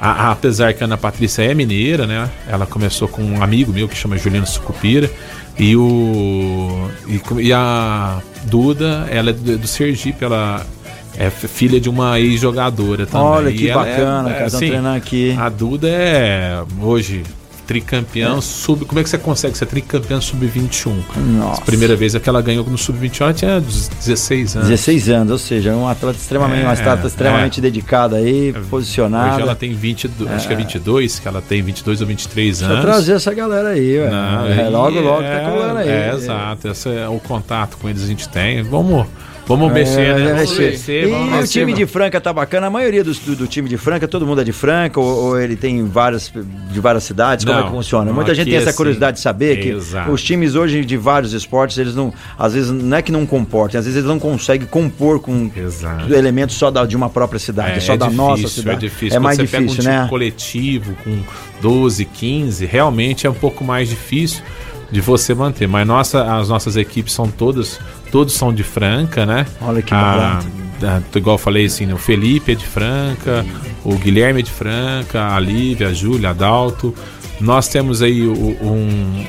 A- a- apesar que a Ana Patrícia é mineira, né? Ela começou com um amigo meu que chama Juliano Sucupira. E o. E, e a Duda, ela é do, do Sergipe, ela é filha de uma ex-jogadora também. Olha que é- bacana, é. Estão assim, treinando aqui. A Duda é hoje tricampeã sub. Como é que você consegue ser tricampeã sub-21? Nossa. A primeira vez é que ela ganhou no sub-21, ela tinha 16 anos. 16 anos, ou seja, um atleta extremamente, uma É, atleta extremamente dedicada aí, posicionada. Hoje ela tem 22, acho que é 22, que ela tem 22 ou 23 Deixa eu anos. trazer essa galera aí, ué. Não, É, logo, logo é, tá colando aí. É, exato. Esse é o contato com eles a gente tem. Vamos, Vamos mexer, É, né? vai Vamos mexer. mexer, E vamos o mexer, time mano. de Franca tá bacana. A maioria do, do time de Franca, todo mundo é de Franca, ou, ou ele tem várias de várias cidades? Como Não, é que funciona? Muita gente tem essa assim, curiosidade de saber que exato. os times hoje de vários esportes, eles não. Às vezes não é que não comportem, às vezes eles não conseguem compor com Exato. elementos só da- de uma própria cidade, só da difícil, nossa cidade. É difícil. É Quando mais você pega difícil, um time né? coletivo com 12, 15, realmente é um pouco mais difícil de você manter. Mas nossa, as nossas equipes são todas, todos são de Franca, né? Olha que a, a- igual eu falei assim, né, o Felipe é de Franca, o Guilherme é de Franca, a Lívia, a Júlia, a Dalto. Nós temos aí um,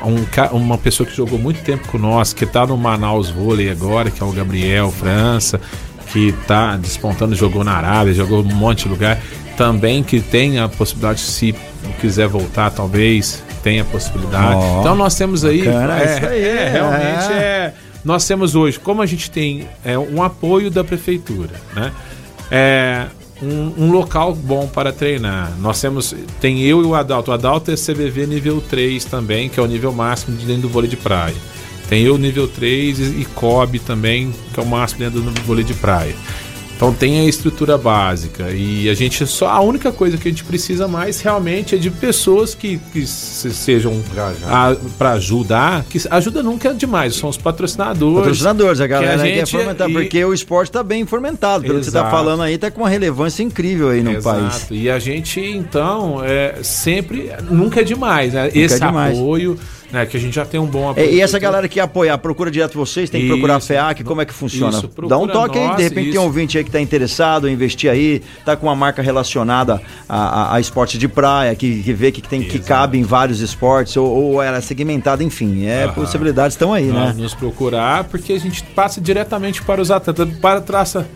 um uma pessoa que jogou muito tempo com nós, que está no Manaus Vôlei agora, que é o Gabriel França, que está despontando, jogou na Arábia, jogou um monte de lugar. Também que tem a possibilidade, se quiser voltar, talvez tenha a possibilidade. Ó, então nós temos aí. bacana, é, aí, é, realmente é. é. Nós temos hoje, como a gente tem é, um apoio da prefeitura, né? É, um, um local bom para treinar. Nós temos, tem eu e o Adalto. O Adalto é CBV nível 3 também, que é o nível máximo de dentro do vôlei de praia. Tem eu nível 3 e, e COB também, que é o máximo dentro do vôlei de praia. Então tem a estrutura básica e a gente só a única coisa que a gente precisa mais realmente é de pessoas que, que se- sejam para ajudar, que ajuda nunca é demais, são os patrocinadores. Patrocinadores, a galera que a aí quer gente- fomentar, e- porque o esporte tá bem fomentado. Pelo que você tá Exato. falando aí, tá com uma relevância incrível aí no Exato. país. E a gente, então, é, sempre, nunca é demais, né? Esse é demais. apoio, né? Que a gente já tem um bom É, apoio. E essa galera que apoiar, procura direto vocês, tem que Isso. procurar a FEAC, como é que funciona? Isso, Dá um toque aí, nós, de repente tem um isso. ouvinte aí que tá interessado em investir aí, tá com uma marca relacionada a, a, a esporte de praia, que, que vê que, tem, que cabe em vários esportes, ou, ou ela é segmentada, enfim, é, Aham. possibilidades estão aí, nós né? nos procurar, porque a gente passa diretamente para os atletas, para traça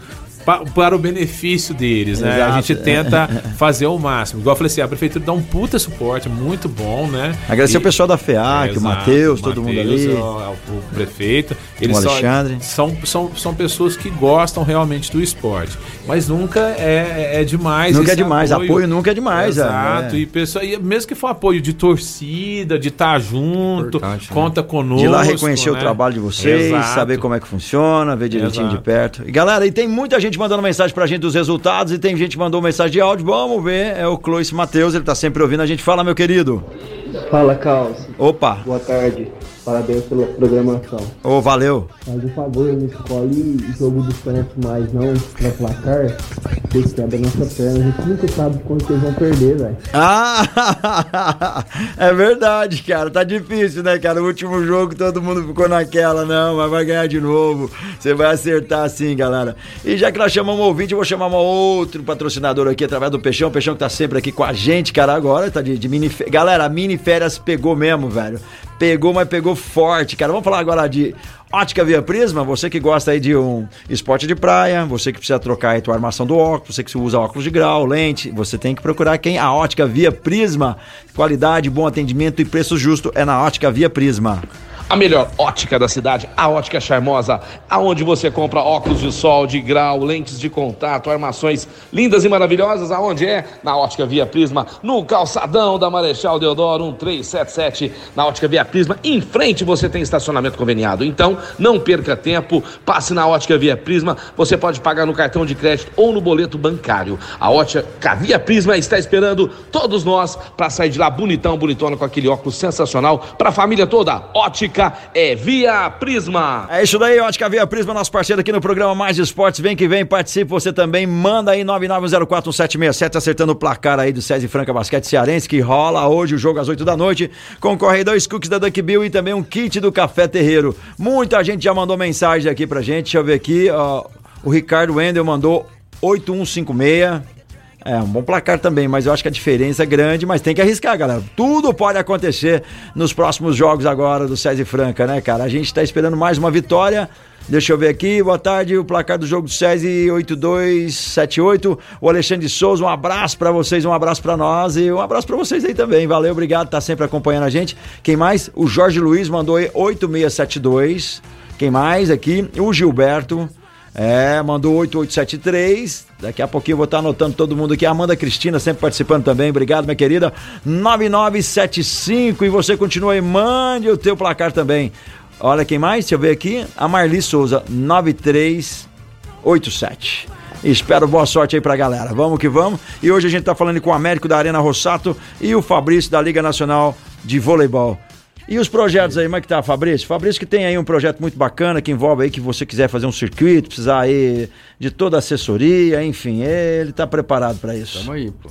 pa- para o benefício deles, né? Exato. A gente tenta fazer o máximo. Igual eu falei assim, a prefeitura dá um puta suporte, muito bom, né? Agradecer E- o pessoal da FEAC, o Exato, Matheus, o todo mundo ali. é O, é o prefeito. Eles O só- Alexandre. São, são, são pessoas que gostam realmente do esporte. Mas nunca é, é demais. Nunca é demais, apoio nunca é demais, é. Exato. É. E, pessoa, e mesmo que for apoio de torcida, de estar junto, Importante, né? conta conosco. De lá reconhecer o né? trabalho de vocês, Exato. saber como é que funciona, ver direitinho Exato. de perto. E galera, e tem muita gente mandando mensagem pra gente dos resultados e tem gente que mandou mensagem de áudio. Vamos ver, é o Clois Matheus, ele tá sempre ouvindo a gente. Fala, meu querido. Fala, Caos. Opa, Boa tarde. Parabéns pela programação. ô, valeu. Faz um favor, não escolhe o jogo do Santos mais não pra placar. Vocês quebram nossa perna. A gente nunca sabe quando vocês vão perder, velho. Ah, é verdade, cara. Tá difícil, né, cara? O último jogo todo mundo ficou naquela, não, mas vai ganhar de novo. Você vai acertar sim, galera. E já que nós chamamos um ouvinte, eu vou chamar um outro patrocinador aqui através do Peixão. O Peixão que tá sempre aqui com a gente, cara, agora tá de, de mini. Galera, a mini férias pegou mesmo, velho. Pegou, mas pegou forte, cara. Vamos falar agora de Ótica Via Prisma, você que gosta aí de um esporte de praia, você que precisa trocar aí tua armação do óculos, você que usa óculos de grau, lente, você tem que procurar quem? A Ótica Via Prisma. Qualidade, bom atendimento e preço justo é na Ótica Via Prisma. A melhor ótica da cidade, a Ótica Charmosa, aonde você compra óculos de sol, de grau, lentes de contato, armações lindas e maravilhosas. Aonde é? Na Ótica Via Prisma, no calçadão da Marechal Deodoro 1377, na Ótica Via Prisma. Em frente você tem estacionamento conveniado. Então, não perca tempo, passe na Ótica Via Prisma. Você pode pagar no cartão de crédito ou no boleto bancário. A Ótica Via Prisma está esperando todos nós para sair de lá bonitão, bonitona com aquele óculos sensacional para a família toda. Ótica é Via Prisma. É isso daí, Ótica Via Prisma, nosso parceiro aqui no programa Mais Esportes. Vem que vem, participe você também. Manda aí 9904767, acertando o placar aí do César Franca Basquete Cearense, que rola hoje o jogo às 8 da noite. Concorre aí dois cookies da Duck Bill e também um kit do Café Terreiro. Muita gente já mandou mensagem aqui pra gente. Deixa eu ver aqui. ó, o Ricardo Wendel mandou 8156. É, um bom placar também, mas eu acho que a diferença é grande, mas tem que arriscar, galera. Tudo pode acontecer nos próximos jogos agora do César Franca, né, cara? A gente tá esperando mais uma vitória. Deixa eu ver aqui, boa tarde, o placar do jogo do SESI 8278. O Alexandre Souza, um abraço pra vocês, um abraço pra nós e um abraço pra vocês aí também. Valeu, obrigado, tá sempre acompanhando a gente. Quem mais? O Jorge Luiz mandou aí 8672. Quem mais aqui? O Gilberto. É, mandou 8873. Daqui a pouquinho eu vou estar anotando todo mundo aqui. Amanda Cristina sempre participando também. Obrigado, minha querida. 9975. E você continua aí. Mande o teu placar também. Olha quem mais? Deixa eu ver aqui. A Marli Souza, 93 87. Espero boa sorte aí pra galera. Vamos que vamos. E hoje a gente tá falando com o Américo da Arena Rossato e o Fabrício da Liga Nacional de Voleibol. E os projetos aí, como é que tá, Fabrício? Fabrício que tem aí um projeto muito bacana que envolve aí que você quiser fazer um circuito, precisar aí de toda a assessoria, enfim, ele tá preparado para isso. Tamo aí, pô.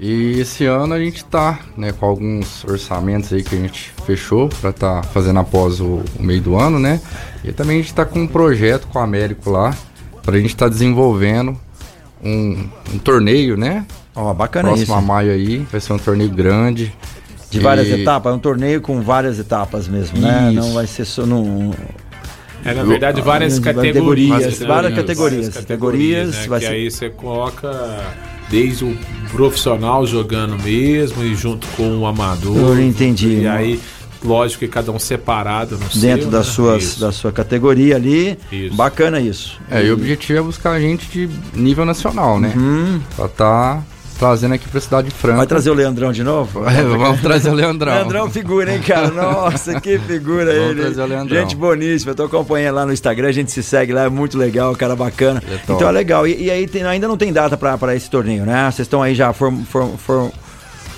E esse ano a gente tá, né, com alguns orçamentos aí que a gente fechou para tá fazendo após o, o, meio do ano, né? E também a gente tá com um projeto com o Américo lá, pra gente tá desenvolvendo um, um torneio, né? Ó, oh, bacana Próximo isso. a maio aí, vai ser um torneio grande. De várias e... etapas, é um torneio com várias etapas mesmo, né? Não vai ser só num. É, na verdade, várias categorias. categorias várias categorias. Várias categorias, né? que ser... aí você coloca desde o profissional jogando mesmo e junto com o amador. Eu entendi. E aí, lógico que cada um separado no Dentro seu, das né? suas, Isso. da sua categoria ali. Isso. Bacana isso. É, e o objetivo é buscar gente de nível nacional, né? Uhum. Pra tá trazendo aqui pra cidade de Franca. Vai trazer o Leandrão de novo? É, vamos trazer o Leandrão. Leandrão figura, hein, cara? Nossa, que figura Vamos ele. trazer o Leandrão. Gente boníssima, eu tô acompanhando lá no Instagram, a gente se segue lá, é muito legal, cara bacana. É então é legal. E, e aí tem- ainda não tem data pra, pra esse torneio, né? Vocês estão aí já form- form- form-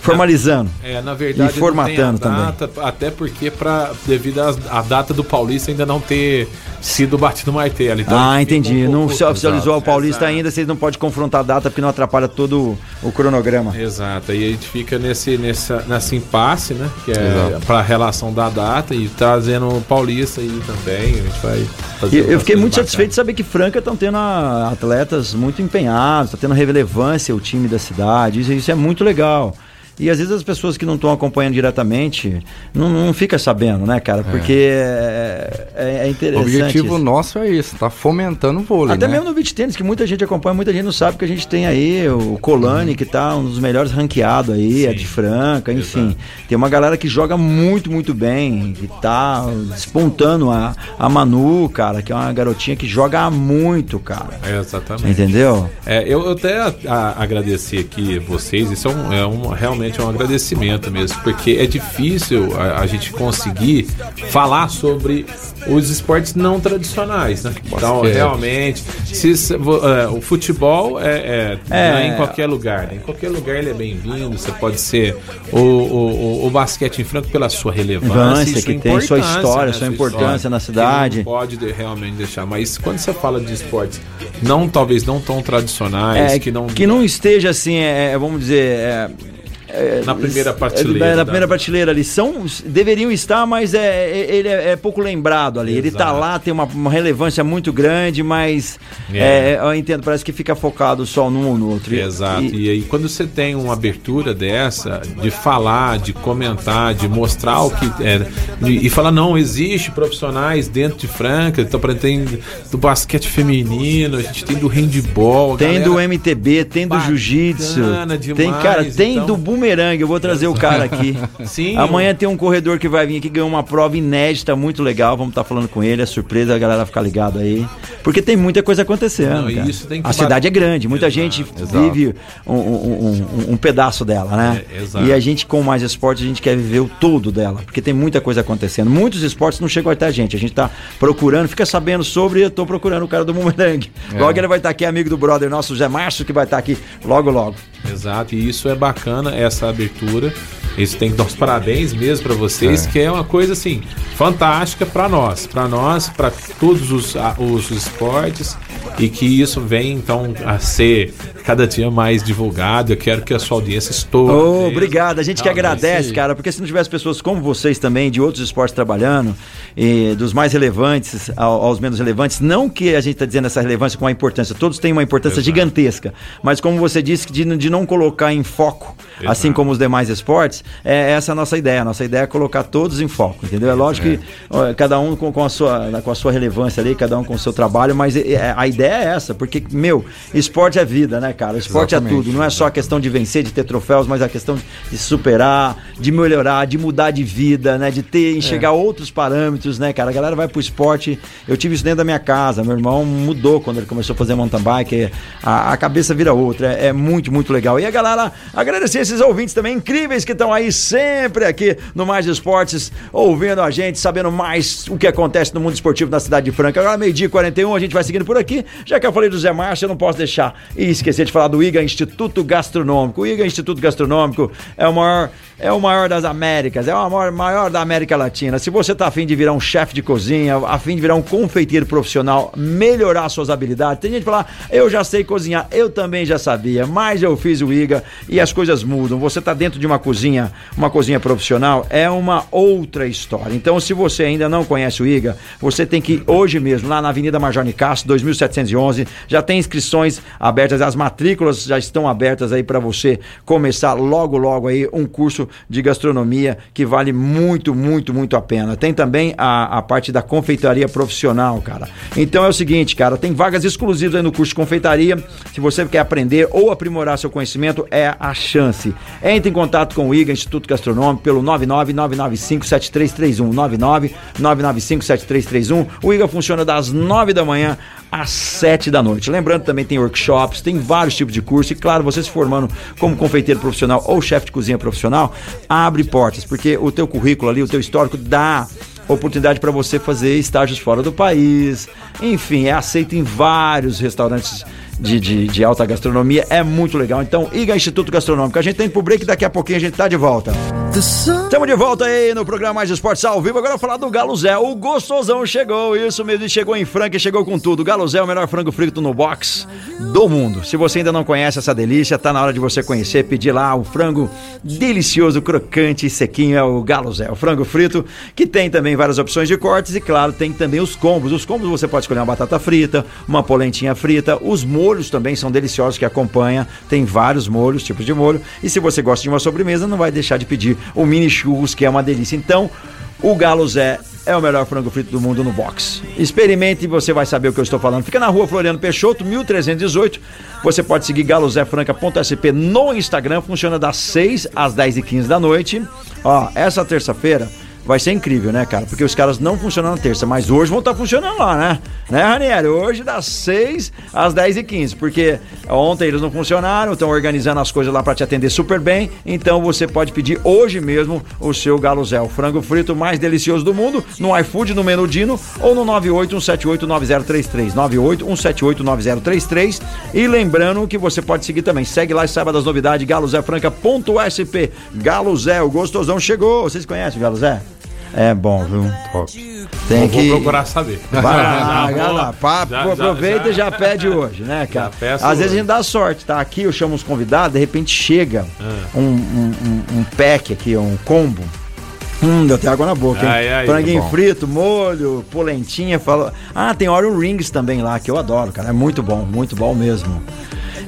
formalizando. É, na verdade, E formatando a data, até porque pra, devido à data do Paulista ainda não ter sido batido o martelo. Então ah, um entendi. pouco- não se oficializou o Paulista Exato. ainda, vocês não podem confrontar a data porque não atrapalha todo o, cronograma. Exato, aí a gente fica nesse, nessa, nessa impasse, né? Que é para relação da data e trazendo o Paulista aí também. A gente vai fazer. E eu fiquei muito coisas satisfeito de saber que Franca estão tendo atletas muito empenhados, está tendo relevância o time da cidade. Isso, isso é muito legal. E às vezes as pessoas que não estão acompanhando diretamente não, não fica sabendo, né, cara? Porque é, é- é O interessante. objetivo isso. nosso é isso, tá fomentando o vôlei, Até né? mesmo no beach tênis, que muita gente acompanha, muita gente não sabe que a gente tem aí o Colani, que tá um dos melhores ranqueados aí, é de Franca, enfim. Tem uma galera que joga muito, muito bem, que tá despontando a, a Manu, cara, que é uma garotinha que joga muito, cara. É, exatamente. Entendeu? É, eu, eu até a- a- agradecer aqui vocês, isso é, um, é um- realmente é um agradecimento mesmo, porque é difícil a, a gente conseguir falar sobre os esportes não tradicionais, né? Então, Basquete. realmente, se, é, o futebol é, é, É. é em qualquer lugar, né? Em qualquer lugar ele é bem-vindo, você pode ser o, o, o- o basquete em franco pela sua relevância, sua que tem, sua história, né? sua importância na cidade. Pode de- realmente deixar, mas quando você fala de esportes não talvez não tão tradicionais, É, que não que não esteja assim, é, é, vamos dizer. É, é, Na primeira é, prateleira, Na da- primeira prateleira ali. São, deveriam estar, mas é, é- ele é, é pouco lembrado ali. Ele tá Exato. lá, tem uma, uma relevância muito grande, mas É. é, eu entendo, parece que fica focado só num ou no outro. Exato. e- E, aí, quando você tem uma abertura dessa, de falar, de comentar, de mostrar o que é. de- e falar, não, existe profissionais dentro de Franca, então, tem do basquete feminino, a gente tem do handball, Tem galera- do MTB, tem do jiu-jitsu. Tem, cara, tem então. do bumerangue. Eu vou trazer o cara aqui. Sim, Amanhã tem um corredor que vai vir aqui ganhar uma prova inédita, muito legal. Vamos estar falando com ele, é surpresa, a galera ficar ligado aí. Porque tem muita coisa acontecendo. Não, isso tem que a cidade é grande, muita Exato, gente vive um, um- um- um pedaço dela, né? É, exato. e a gente, com mais esportes, a gente quer viver o todo dela, porque tem muita coisa acontecendo. Muitos esportes não chegam até a gente. A gente tá procurando, fica sabendo sobre, eu tô procurando o cara do Bumerangue. É. Logo ele vai estar aqui, amigo do brother nosso, Zé Márcio, que vai estar aqui logo, logo. Exato, e isso é bacana, essa abertura. Isso tem que dar os parabéns mesmo para vocês, É. que é uma coisa assim fantástica para nós, para nós, para todos os, os esportes e que isso vem então a ser cada dia mais divulgado. Eu quero que a sua audiência estoure. Mesmo. obrigado, a gente que Ah, agradece, cara, porque se não tivesse pessoas como vocês também, de outros esportes trabalhando, e dos mais relevantes ao- aos menos relevantes, não que a gente está dizendo essa relevância com a importância, todos têm uma importância gigantesca, mas como você disse, de, de não colocar em foco, assim Exato. como os demais esportes, é essa a nossa ideia. A nossa ideia é colocar todos em foco, entendeu? É lógico que ó, cada um com, com a sua, com a sua relevância ali, cada um com o seu trabalho, mas é- é- a ideia é essa, porque, meu, esporte é vida, né, cara? O esporte é Exatamente. tudo, não é só a questão de vencer, de ter troféus, mas a questão de superar, de melhorar, de mudar de vida, né? De ter, enxergar outros parâmetros, né, cara? A galera vai pro esporte. Eu tive isso dentro da minha casa. Meu irmão mudou quando ele começou a fazer mountain bike. A, a cabeça vira outra. É, é muito, muito legal. E a galera, agradecer esses ouvintes também incríveis que estão aí sempre aqui no Mais Esportes, ouvindo a gente, sabendo mais o que acontece no mundo esportivo na cidade de Franca. Agora, meio-dia e 41, a gente vai seguindo por aqui. Já que eu falei do Zé Márcio, eu não posso deixar e esquecer de falar do IGA Instituto Gastronômico. O IGA Instituto Gastronômico é o maior é o maior das Américas, é o maior, maior da América Latina. Se você tá afim de virar um chefe de cozinha, afim de virar um confeiteiro profissional, melhorar suas habilidades, tem gente que fala, eu já sei cozinhar, eu também já sabia, mas eu fiz o IGA e as coisas mudam. Você tá dentro de uma cozinha, uma cozinha profissional, é uma outra história. Então, se você ainda não conhece o IGA, você tem que ir hoje mesmo, lá na Avenida Major Nicasso, 2711, já tem inscrições abertas, as matrículas já estão abertas aí para você começar logo, logo aí um curso de gastronomia que vale muito, muito, muito a pena. Tem também a, a parte da confeitaria profissional, cara. Então é o seguinte, cara, tem vagas exclusivas aí no curso de confeitaria. Se você quer aprender ou aprimorar seu conhecimento, é a chance. Entre em contato com o IGA, Instituto Gastronômico, pelo 999957331. 999957331. O IGA funciona das 9 da manhã às 7 da noite. Lembrando, também tem workshops, tem vários tipos de curso. E claro, você se formando como confeiteiro profissional ou chefe de cozinha profissional, abre portas, porque o teu currículo ali, o teu histórico dá oportunidade para você fazer estágios fora do país. Enfim, é aceito em vários restaurantes de, de, de, alta gastronomia. É muito legal. Então, IGA Instituto Gastronômico. A gente tem pro break, daqui a pouquinho a gente tá de volta. Estamos de volta aí no programa Mais Esportes ao vivo. Agora falar do Galo Zé. O gostosão chegou, isso mesmo. Chegou em Franca e chegou com tudo. O Galo Zé é o melhor frango frito no box do mundo. Se você ainda não conhece essa delícia, tá na hora de você conhecer. Pedir lá o frango delicioso, crocante e sequinho. É o Galo Zé. O frango frito, que tem também várias opções de cortes e, claro, tem também os combos. Os combos você pode escolher uma batata frita, uma polentinha frita, os molhos também são deliciosos que acompanha. Tem vários molhos, tipos de molho. E se você gosta de uma sobremesa, não vai deixar de pedir o mini churros, que é uma delícia. Então, o Galo Zé é o melhor frango frito do mundo no box. Experimente e você vai saber o que eu estou falando. Fica na rua Floriano Peixoto, 1318. Você pode seguir galozefranca.sp no Instagram, funciona das 6 às 10 e 15 da noite. Ó, essa terça-feira vai ser incrível, né, cara? Porque os caras não funcionam na terça, mas hoje vão estar tá funcionando lá, né? Né, Ranieri? Hoje das 6 às 10 e 15 porque ontem eles não funcionaram, estão organizando as coisas lá para te atender super bem, então você pode pedir hoje mesmo o seu Galo Zé, o frango frito mais delicioso do mundo, no iFood, no menu Dino ou no 981789033, 981789033 e lembrando que você pode seguir também, segue lá e saiba das novidades, galozefranca.sp Galo Zé, o gostosão chegou, vocês conhecem o Galo Zé? É bom, viu? Top. Tem que... Vou procurar saber. Vai lá, vai lá. Já, aproveita já, e já pede hoje, né, cara? Às hoje. vezes a gente dá sorte, tá? Aqui eu chamo os convidados, de repente chega ah. um, um, um, um pack aqui, um combo. Hum, deu até água na boca, hein? Ai, Franguinho frito, molho, polentinha, falou. Ah, tem Orion Rings também lá, que eu adoro, cara. É muito bom, muito bom mesmo.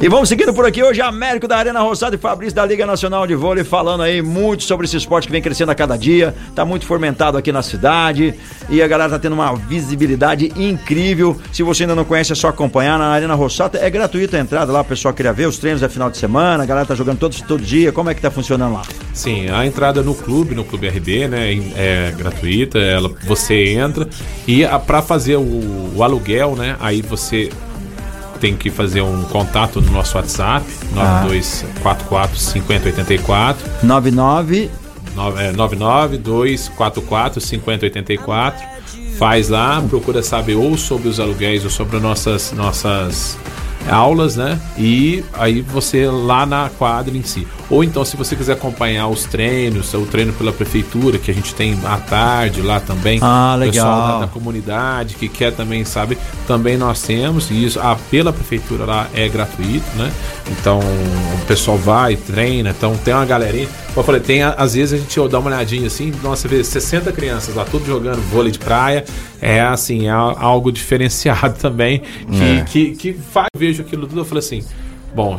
E vamos seguindo por aqui hoje, Américo da Arena Roçado e Fabrício da Liga Nacional de Vôlei, falando aí muito sobre esse esporte que vem crescendo a cada dia, tá muito fomentado aqui na cidade e a galera tá tendo uma visibilidade incrível. Se você ainda não conhece, é só acompanhar na Arena Roçado, é gratuita a entrada lá, o pessoal queria ver os treinos é final de semana, a galera tá jogando todo, todo dia, como é que tá funcionando lá? Sim, a entrada no clube, no Clube RB, né, é gratuita, ela, você entra e para fazer o, o aluguel, né, aí você tem que fazer um contato no nosso WhatsApp, 9244 5084. 99 99244 5084. Faz lá, procura saber ou sobre os aluguéis ou sobre nossas nossas aulas, né? E aí você lá na quadra em si. Ou então, se você quiser acompanhar os treinos, o treino pela prefeitura, que a gente tem à tarde lá também. Ah, legal. Pessoal da, da comunidade que quer também, sabe? Também nós temos, e isso a, pela prefeitura lá é gratuito, né? Então o pessoal vai, treina, então tem uma galerinha. Eu falei, tem às vezes a gente dá uma olhadinha assim, nossa, vê 60 crianças lá, tudo jogando vôlei de praia. É assim, é algo diferenciado também. Que, é. que, que faz, vejo aquilo tudo, eu falei assim, bom,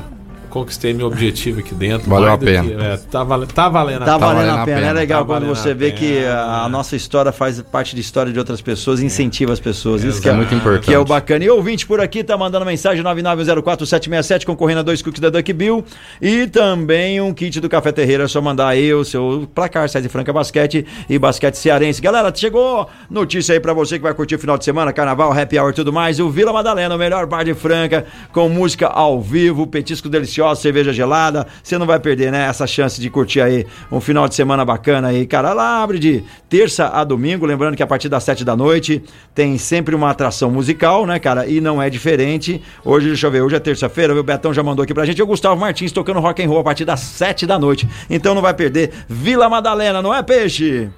conquistei meu objetivo aqui dentro. Valeu a pena. Que, é, tá, vale, tá valendo tá, tá valendo a pena. É legal tá quando você vê que a, a, nossa história faz parte de história de outras pessoas e incentiva as pessoas. É, Isso que é, muito importante. Que é o bacana. E ouvinte por aqui tá mandando mensagem 9904767 concorrendo a dois cookies da Duck Bill e também um kit do Café Terreira. É só mandar aí o seu placar, César Franca Basquete e Basquete Cearense. Galera, chegou notícia aí pra você que vai curtir o final de semana, carnaval, happy hour e tudo mais. O Vila Madalena, o melhor bar de Franca, com música ao vivo, petisco delicioso deliciosa, cerveja gelada. Você não vai perder, né? Essa chance de curtir aí um final de semana bacana aí, cara. Ela abre de terça a domingo, lembrando que a partir das sete da noite tem sempre uma atração musical, né, cara? E não é diferente. Hoje, deixa eu ver, hoje é terça-feira, o Betão já mandou aqui pra gente. E o Gustavo Martins tocando rock and roll a partir das sete da noite. Então não vai perder. Vila Madalena, não é peixe?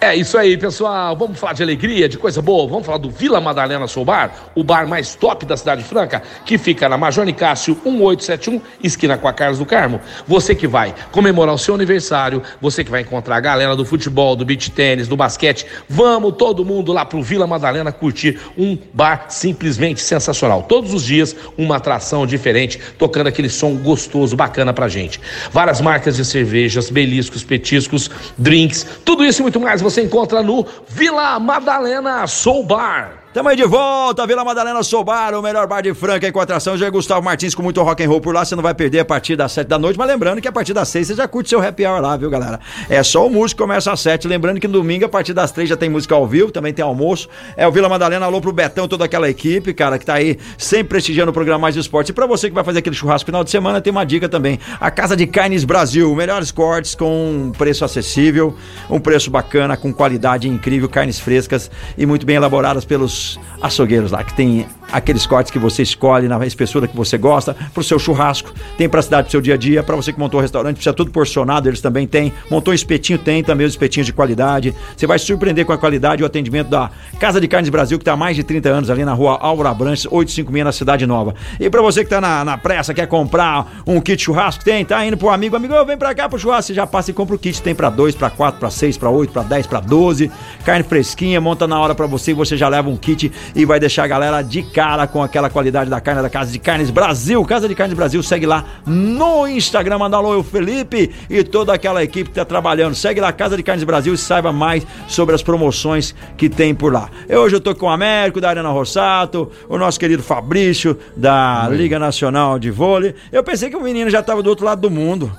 É isso aí, pessoal. Vamos falar de alegria, de coisa boa. Vamos falar do Vila Madalena Soul Bar, o bar mais top da Cidade Franca, que fica na Major Nicásio 1871, esquina com a Carlos do Carmo. Você que vai comemorar o seu aniversário, você que vai encontrar a galera do futebol, do beach tênis, do basquete, vamos todo mundo lá pro Vila Madalena curtir um bar simplesmente sensacional. Todos os dias uma atração diferente, tocando aquele som gostoso, bacana pra gente. Várias marcas de cervejas, beliscos, petiscos, drinks, tudo isso e muito mais você encontra no Vila Madalena Soul Bar. Tamo aí de volta, Vila Madalena Sobar, o melhor bar de Franca em contração. Já é Gustavo Martins com muito rock and roll por lá. Você não vai perder a partir das sete da noite, mas lembrando que a partir das seis você já curte seu happy hour lá, viu, galera? É só o músico começa às sete. Lembrando que no domingo, a partir das três, já tem música ao vivo, também tem almoço. É o Vila Madalena, alô pro Betão, toda aquela equipe, cara, que tá aí sempre prestigiando o programa Mais Esporte. E pra você que vai fazer aquele churrasco final de semana, tem uma dica também. A Casa de Carnes Brasil, melhores cortes com um preço acessível, um preço bacana, com qualidade incrível, carnes frescas e muito bem elaboradas pelos açougueiros lá, que tem aqueles cortes que você escolhe na espessura que você gosta, pro seu churrasco, tem pra cidade pro seu dia a dia, para você que montou o restaurante, precisa tudo porcionado, eles também têm. Montou espetinho, tem também os espetinhos de qualidade. Você vai surpreender com a qualidade e o atendimento da Casa de Carnes Brasil, que tá há mais de 30 anos ali na rua Álvaro Abrantes, 856 na Cidade Nova. E para você que tá na, na pressa, quer comprar um kit churrasco, tem, tá indo pro amigo, amigo, vem pra cá pro churrasco, você já passa e compra o kit, tem para 2, para 4, para 6, para 8, para 10, para 12, carne fresquinha, monta na hora para você e você já leva um kit e vai deixar a galera de cara com aquela qualidade da carne da Casa de Carnes Brasil. Casa de Carnes Brasil, segue lá no Instagram, manda alô, o Felipe e toda aquela equipe que tá trabalhando. Segue lá, Casa de Carnes Brasil e saiba mais sobre as promoções que tem por lá. Eu, hoje eu tô com o Américo, da Arena Rossato, o nosso querido Fabrício, da Liga Nacional de Vôlei. Eu pensei que o menino já tava do outro lado do mundo.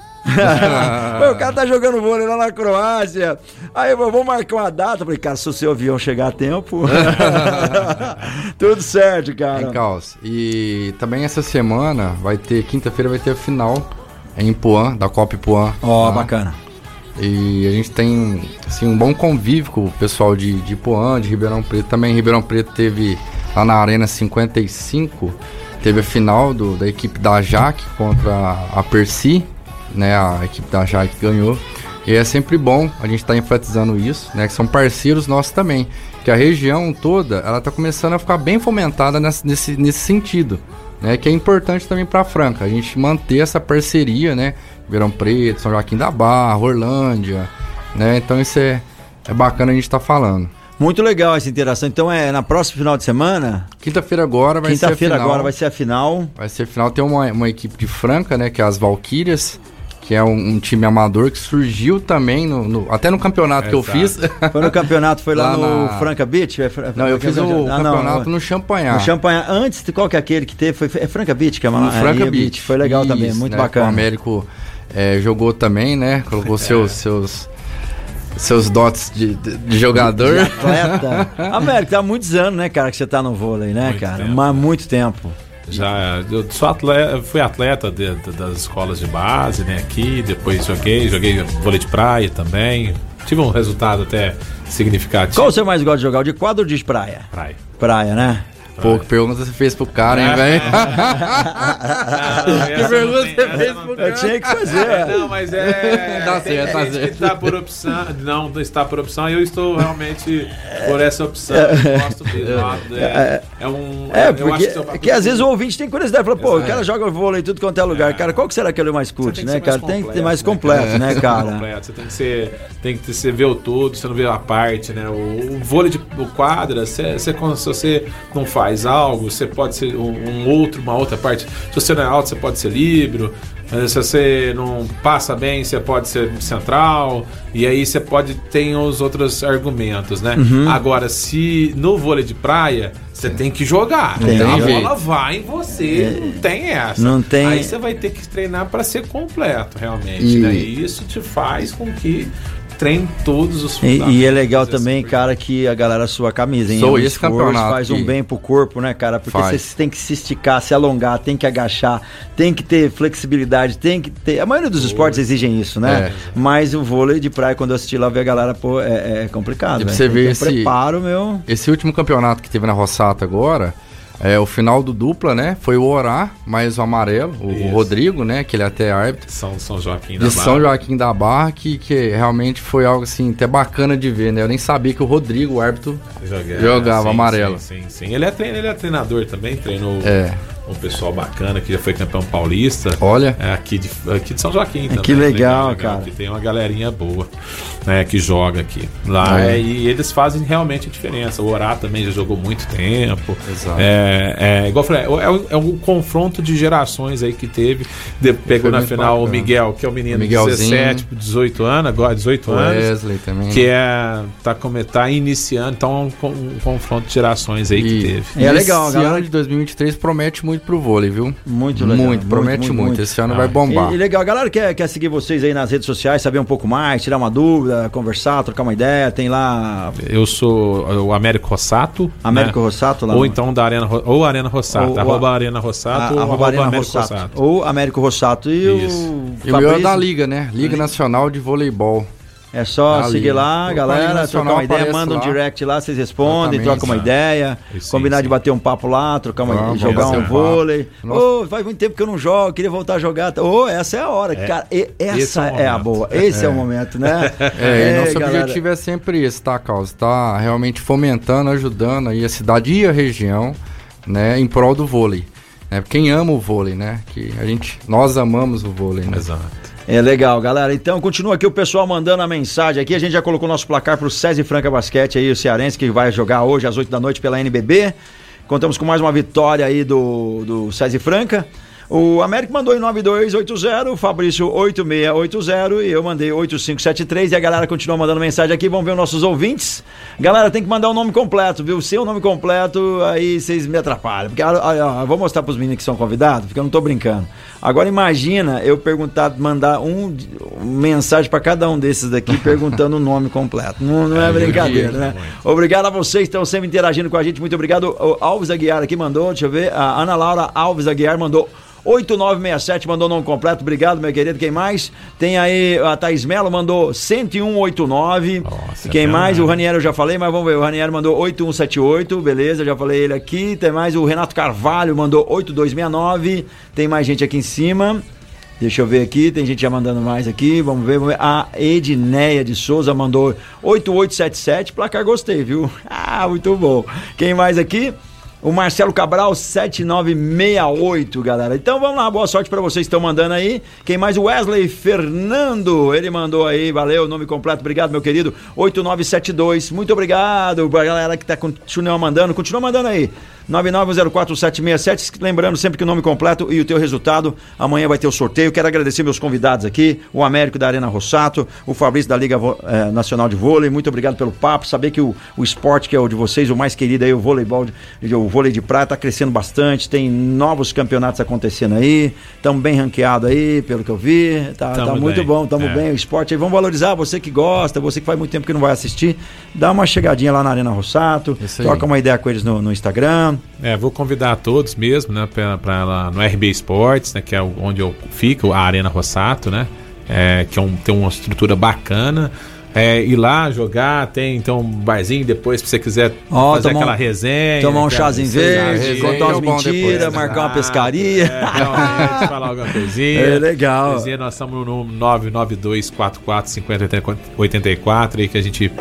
O cara tá jogando vôlei lá na Croácia. Aí eu vou marcar uma data. Falei, cara, se o seu avião chegar a tempo. Tudo certo, cara. Em caos. E também essa semana vai ter, quinta-feira vai ter a final em Puan, da Copa Puan. Ó, oh, bacana. E a gente tem assim, um bom convívio com o pessoal de, de Puan, de Ribeirão Preto. Também Ribeirão Preto teve lá na Arena 55, teve a final do, da equipe da Jaque contra a Percy né? A equipe da Jaque ganhou. E é sempre bom a gente estar tá enfatizando isso, né? Que são parceiros nossos também. Que a região toda, ela está começando a ficar bem fomentada nesse, nesse, nesse sentido. Né, que é importante também para Franca, a gente manter essa parceria, né? Verão Preto, São Joaquim da Barra, Orlândia, né? Então isso é, é bacana a gente estar tá falando. Muito legal essa interação. Então é na próxima final de semana? Quinta-feira agora vai Quinta ser a final. Quinta-feira agora vai ser a final. Vai ser a final. Tem uma, uma equipe de Franca, né? Que é as Valquírias que é um, um, time amador que surgiu também, no, no até no campeonato é, que eu fiz. Foi no campeonato, foi lá, lá no na... Franca Beach? É, não, eu fiz o ah, campeonato não, no Champanhar. No Champanhar. Antes, de qual que é aquele que teve? Foi, é Franca Beach que é uma Franca Beach. Beach. Foi legal Isso, também, muito né, bacana. O Américo é, jogou também, né? Colocou é. seus, seus seus dotes de, de, de jogador. De atleta. Américo, há muitos anos, né, cara, que você tá no vôlei, né, muito cara? Mas muito tempo. Já, eu sou atleta, fui atleta de, de, das escolas de base, né, aqui, depois joguei, joguei vôlei de praia também. Tive um resultado até significativo. Qual você mais gosta de jogar, o de quadro ou de praia? Praia. Praia, né? Pô, que pergunta você fez pro cara, hein, velho? que pergunta você fez pro cara? Eu tinha que fazer. Não, mas é. Tá certo, tá certo. está por opção. Não, não está por opção. Eu estou realmente por essa opção. Eu gosto do É, é um. É, porque que às vezes o ouvinte tem curiosidade. Fala, pô, o cara joga vôlei em tudo quanto é lugar. Cara, qual que será que ele é mais curte, né, cara? Tem que ter mais completo, né, cara? Você tem que ser. Tem que você ver o todo, você não vê a parte, né? O, vôlei de quadra, você, você, se você não faz faz algo, você pode ser um, outro, uma outra parte. Se você não é alto, você pode ser livre. Se você não passa bem, você pode ser central. E aí você pode ter os outros argumentos, né? Uhum. Agora, se no vôlei de praia, você tem que jogar. Tem então a bola vai em você, é. não tem essa. Não tem. Aí você vai ter que treinar para ser completo, realmente. E... Né? e isso te faz com que treino todos os E, e é legal também, cara, que a galera sua camisa, hein? Sou É um esse esforço, campeonato Faz um bem pro corpo, né, cara? Porque Faz. você tem que se esticar, se alongar, tem que agachar, tem que ter flexibilidade, tem que ter. A maioria dos esportes exigem isso, né? É. Mas o vôlei de praia, quando eu assisti lá, ver a galera, pô, é, é complicado. E pra você ver um esse- preparo, meu. Esse último campeonato que teve na Roçata agora, é, o final do dupla, né? Foi o Orá, mais o amarelo, o. Rodrigo, né? Que ele é até árbitro. São, São Joaquim da De São Barra. Joaquim da Barra, que, que realmente foi algo assim, até bacana de ver, né? Eu nem sabia que o Rodrigo, o árbitro, Joga- Jogava sim, amarelo. Sim, sim, sim. Ele é, trein- ele é treinador também, treinou É. um pessoal bacana que já foi campeão paulista. Olha. É, aqui, de, aqui de São Joaquim também. que legal, cara. Que tem uma galerinha boa né, que joga aqui. Lá É. é, e eles fazem realmente a diferença. O Orá também já jogou muito tempo. Exato. É, é, igual eu falei, é, um- é um confronto de gerações aí que teve. De- pegou na final o bacana. Miguel, que é o menino de Miguelzinho. 17, 18 anos, agora 18 o anos. Wesley também. Que é. Tá, como, tá iniciando, então é um, um confronto de gerações aí que E, teve. e É legal, esse galera. de 2023 promete muito pro vôlei, viu? Muito legal. Muito, promete muito. Esse ano Ah, vai bombar. E, e legal, a galera quer, quer seguir vocês aí nas redes sociais, saber um pouco mais, tirar uma dúvida, conversar, trocar uma ideia. Tem lá Eu sou o Américo Rossato. Américo né? Rossato lá. Ou no- então da Arena, ou Arena Rossato. Ou- arroba ou- Arena Rossato ou a, arroba Arena Américo Rossato. Rossato. Ou Américo Rossato. E Isso. o E o meu é da Liga, né? Liga Nacional de Voleibol. É só Da seguir Liga. lá, O galera, trocar uma ideia, manda um lá. direct lá, vocês respondem, trocam uma ideia, Sim, combinar sim. de bater um papo lá, trocar uma Vamos, jogar um vôlei. Ô, faz muito tempo que eu não jogo, queria voltar a jogar. Ô, essa é a hora, cara. e- essa é é, a boa. Esse é. o momento, né? É, e nosso galera. objetivo é sempre esse, tá, Carlos? Tá realmente fomentando, ajudando aí a cidade e a região, né, em prol do vôlei. Né? Quem ama o vôlei, né? Que a gente, nós amamos o vôlei, né? Exato. É legal, galera. Então, continua aqui o pessoal mandando a mensagem aqui. A gente já colocou nosso placar pro César Franca Basquete aí, o cearense, que vai jogar hoje às 8 da noite pela NBB. Contamos com mais uma vitória aí do, do César Franca. O Américo mandou em 9280, o Fabrício 8680 e eu mandei 8573 e a galera continua mandando mensagem aqui, vamos ver os nossos ouvintes. Galera, tem que mandar o nome completo, viu? Sem o nome completo, aí vocês me atrapalham. Porque, ó, ó, eu vou mostrar pros meninos que são convidados, porque eu não tô brincando. Agora imagina eu perguntar, mandar um, um mensagem para cada um desses daqui perguntando o nome completo. Não, não é, brincadeira, né? Obrigado a vocês que estão sempre interagindo com a gente. Muito obrigado. O Alves Aguiar aqui mandou, deixa eu ver. A Ana Laura Alves Aguiar mandou 8967 mandou nome completo, obrigado, meu querido. Quem mais? Tem aí a Thaís Melo mandou 10189. Nossa, Quem mais? O Raniero eu já falei, mas vamos ver. O Raniero mandou 8178, beleza, já falei ele aqui. Tem mais o Renato Carvalho mandou 8269. Tem mais gente aqui em cima. Deixa eu ver aqui, tem gente já mandando mais aqui. Vamos ver, vamos ver. A Edneia de Souza mandou 8877. Placar gostei, viu? Ah, muito bom. Quem mais aqui? O Marcelo Cabral 7968, galera. Então vamos lá, boa sorte pra vocês que estão mandando aí. Quem mais? Wesley Fernando, ele mandou aí, valeu, nome completo, obrigado, meu querido. 8972, muito obrigado galera que tá continuando mandando, continua mandando aí. 9904767, lembrando sempre que o nome completo e o teu resultado. Amanhã vai ter o sorteio. Quero agradecer meus convidados aqui, o Américo da Arena Rossato, o Fabrício da Liga eh, Nacional de Vôlei. Muito obrigado pelo papo. Saber que o, o esporte que é o de vocês, o mais querido aí, o voleibol, de- o vôlei de praia, tá crescendo bastante. Tem novos campeonatos acontecendo aí. Estamos bem ranqueados aí, pelo que eu vi. Tá, tá muito bem. bom, estamos É. bem. O esporte aí, vamos valorizar. Você que gosta, você que faz muito tempo que não vai assistir, dá uma chegadinha lá na Arena Rossato, troca uma ideia com eles no, no Instagram. É, vou convidar todos mesmo, né, pra, pra lá no RB Esportes, né, que é onde eu fico, a Arena Rossato, né, é, que é um, tem uma estrutura bacana. É, ir lá jogar, tem então um barzinho depois, se você quiser Ó, fazer tomar um- aquela resenha. Tomar um aquela- chazinho verde, contar umas é mentiras, marcar uma Exato, pescaria. É, falar alguma coisinha. É legal. Coisinha, nós estamos no 992445084 aí que a gente.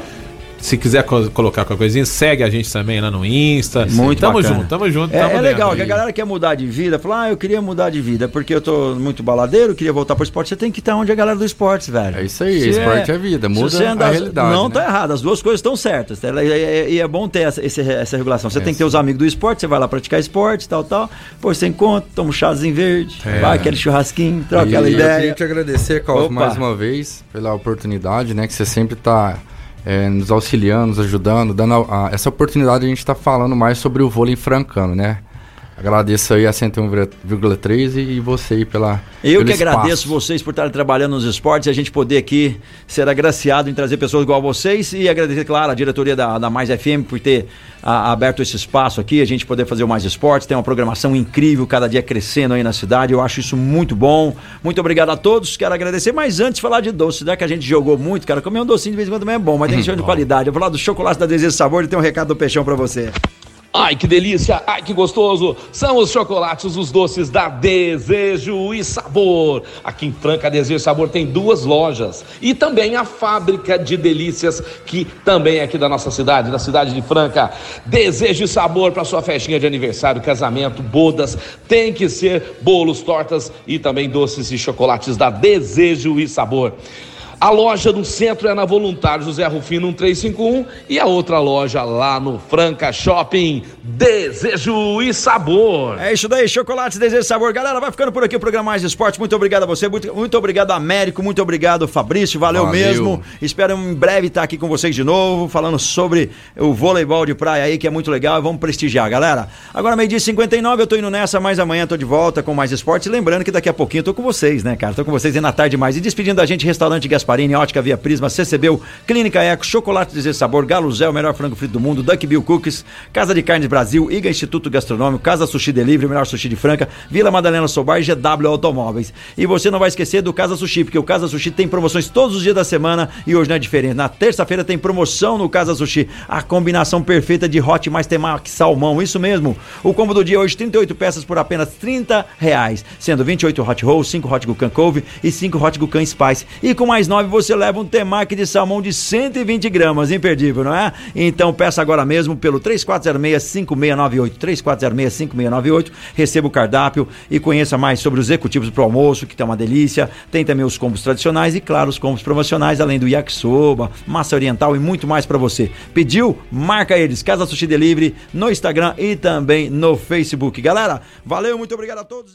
Se quiser co- colocar qualquer coisinha, segue a gente também lá no Insta. Muito tamo bacana. junto, tamo junto. É, tamo é legal, que a galera quer mudar de vida, fala, ah, eu queria mudar de vida, porque eu tô muito baladeiro, queria voltar pro esporte. Você tem que estar onde a galera do esporte, velho. É isso aí, Se esporte é vida, se muda você a andar- realidade, Não né? tá errado, as duas coisas estão certas. tá? E é, é bom ter essa, essa regulação. Você É, tem que ter os amigos do esporte, você vai lá praticar esporte, tal, tal. Pô, você encontra, toma um chazinho verde, É. vai aquele churrasquinho, troca E aquela Eu queria ideia. te agradecer, Carlos, mais uma vez pela oportunidade, né? Que você sempre está nos auxiliando, nos ajudando, dando a- a- essa oportunidade de a gente estar falando mais sobre o vôlei francano, né? Agradeço aí a 101,3 e você aí pela. Eu que espaço. agradeço vocês por estarem trabalhando nos esportes e a gente poder aqui ser agraciado em trazer pessoas igual a vocês e agradecer, claro, a diretoria da, da Mais FM por ter a, aberto esse espaço aqui, a gente poder fazer o Mais Esportes, tem uma programação incrível, cada dia crescendo aí na cidade, eu acho isso muito bom. Muito obrigado a todos, quero agradecer, mas antes falar de doce, né, que a gente jogou muito, cara, comer um docinho de vez em quando também é bom, mas tem que ser de qualidade. Eu vou falar do chocolate da Desejo Sabor e tem um recado do Peixão pra você. Ai, que delícia! Ai, que gostoso! São os chocolates, os doces da Desejo e Sabor. Aqui em Franca, Desejo e Sabor tem duas lojas e também a fábrica de delícias, que também é aqui da nossa cidade, da cidade de Franca. Desejo e Sabor para sua festinha de aniversário, casamento, bodas. Tem que ser bolos, tortas e também doces e chocolates da Desejo e Sabor. A loja no centro é na Voluntário José Rufino 1351 e a outra loja lá no Franca Shopping Desejo e Sabor. É isso daí, Chocolates Desejo e Sabor. Galera, vai ficando por aqui o programa Mais Esporte. Muito obrigado a você, muito, muito obrigado Américo, muito obrigado Fabrício, valeu, Valeu. mesmo. Espero em breve estar aqui com vocês de novo, falando sobre o voleibol de praia aí, que é muito legal. Vamos prestigiar, galera. Agora, meio-dia e 59, eu tô indo nessa, mas amanhã tô de volta com Mais Esporte. Lembrando que daqui a pouquinho eu tô com vocês, né, cara? Tô com vocês aí na tarde mais. E despedindo da gente, Restaurante Gasparini, Ótica Via Prisma, CCBU, Clínica Eco, Chocolate Desejo e Sabor, Galo Zé, o melhor frango frito do mundo, Duck Bill Cookies, Casa de Carnes Brasil, IGA Instituto Gastronômico, Casa Sushi Delivery, o melhor sushi de Franca, Vila Madalena Sobar e GW Automóveis. E você não vai esquecer do Casa Sushi, porque o Casa Sushi tem promoções todos os dias da semana e hoje não é diferente. Na terça-feira tem promoção no Casa Sushi, a combinação perfeita de hot mais temaki salmão, isso mesmo. O combo do dia hoje, 38 peças por apenas 30 reais, sendo 28 hot rolls, 5 hot Gucan Cove e 5 hot Gucan Spice. E com mais 9 você leva um temaki de salmão de 120 gramas, imperdível, não é? Então peça agora mesmo pelo 3406-5698, 3406-5698, receba o cardápio e conheça mais sobre os executivos pro almoço, que tá uma delícia. Tem também os combos tradicionais e, claro, os combos promocionais, além do yakisoba, massa oriental e muito mais para você. Pediu? Marca eles, Casa Sushi Delivery, no Instagram e também no Facebook. Galera, valeu, muito obrigado a todos.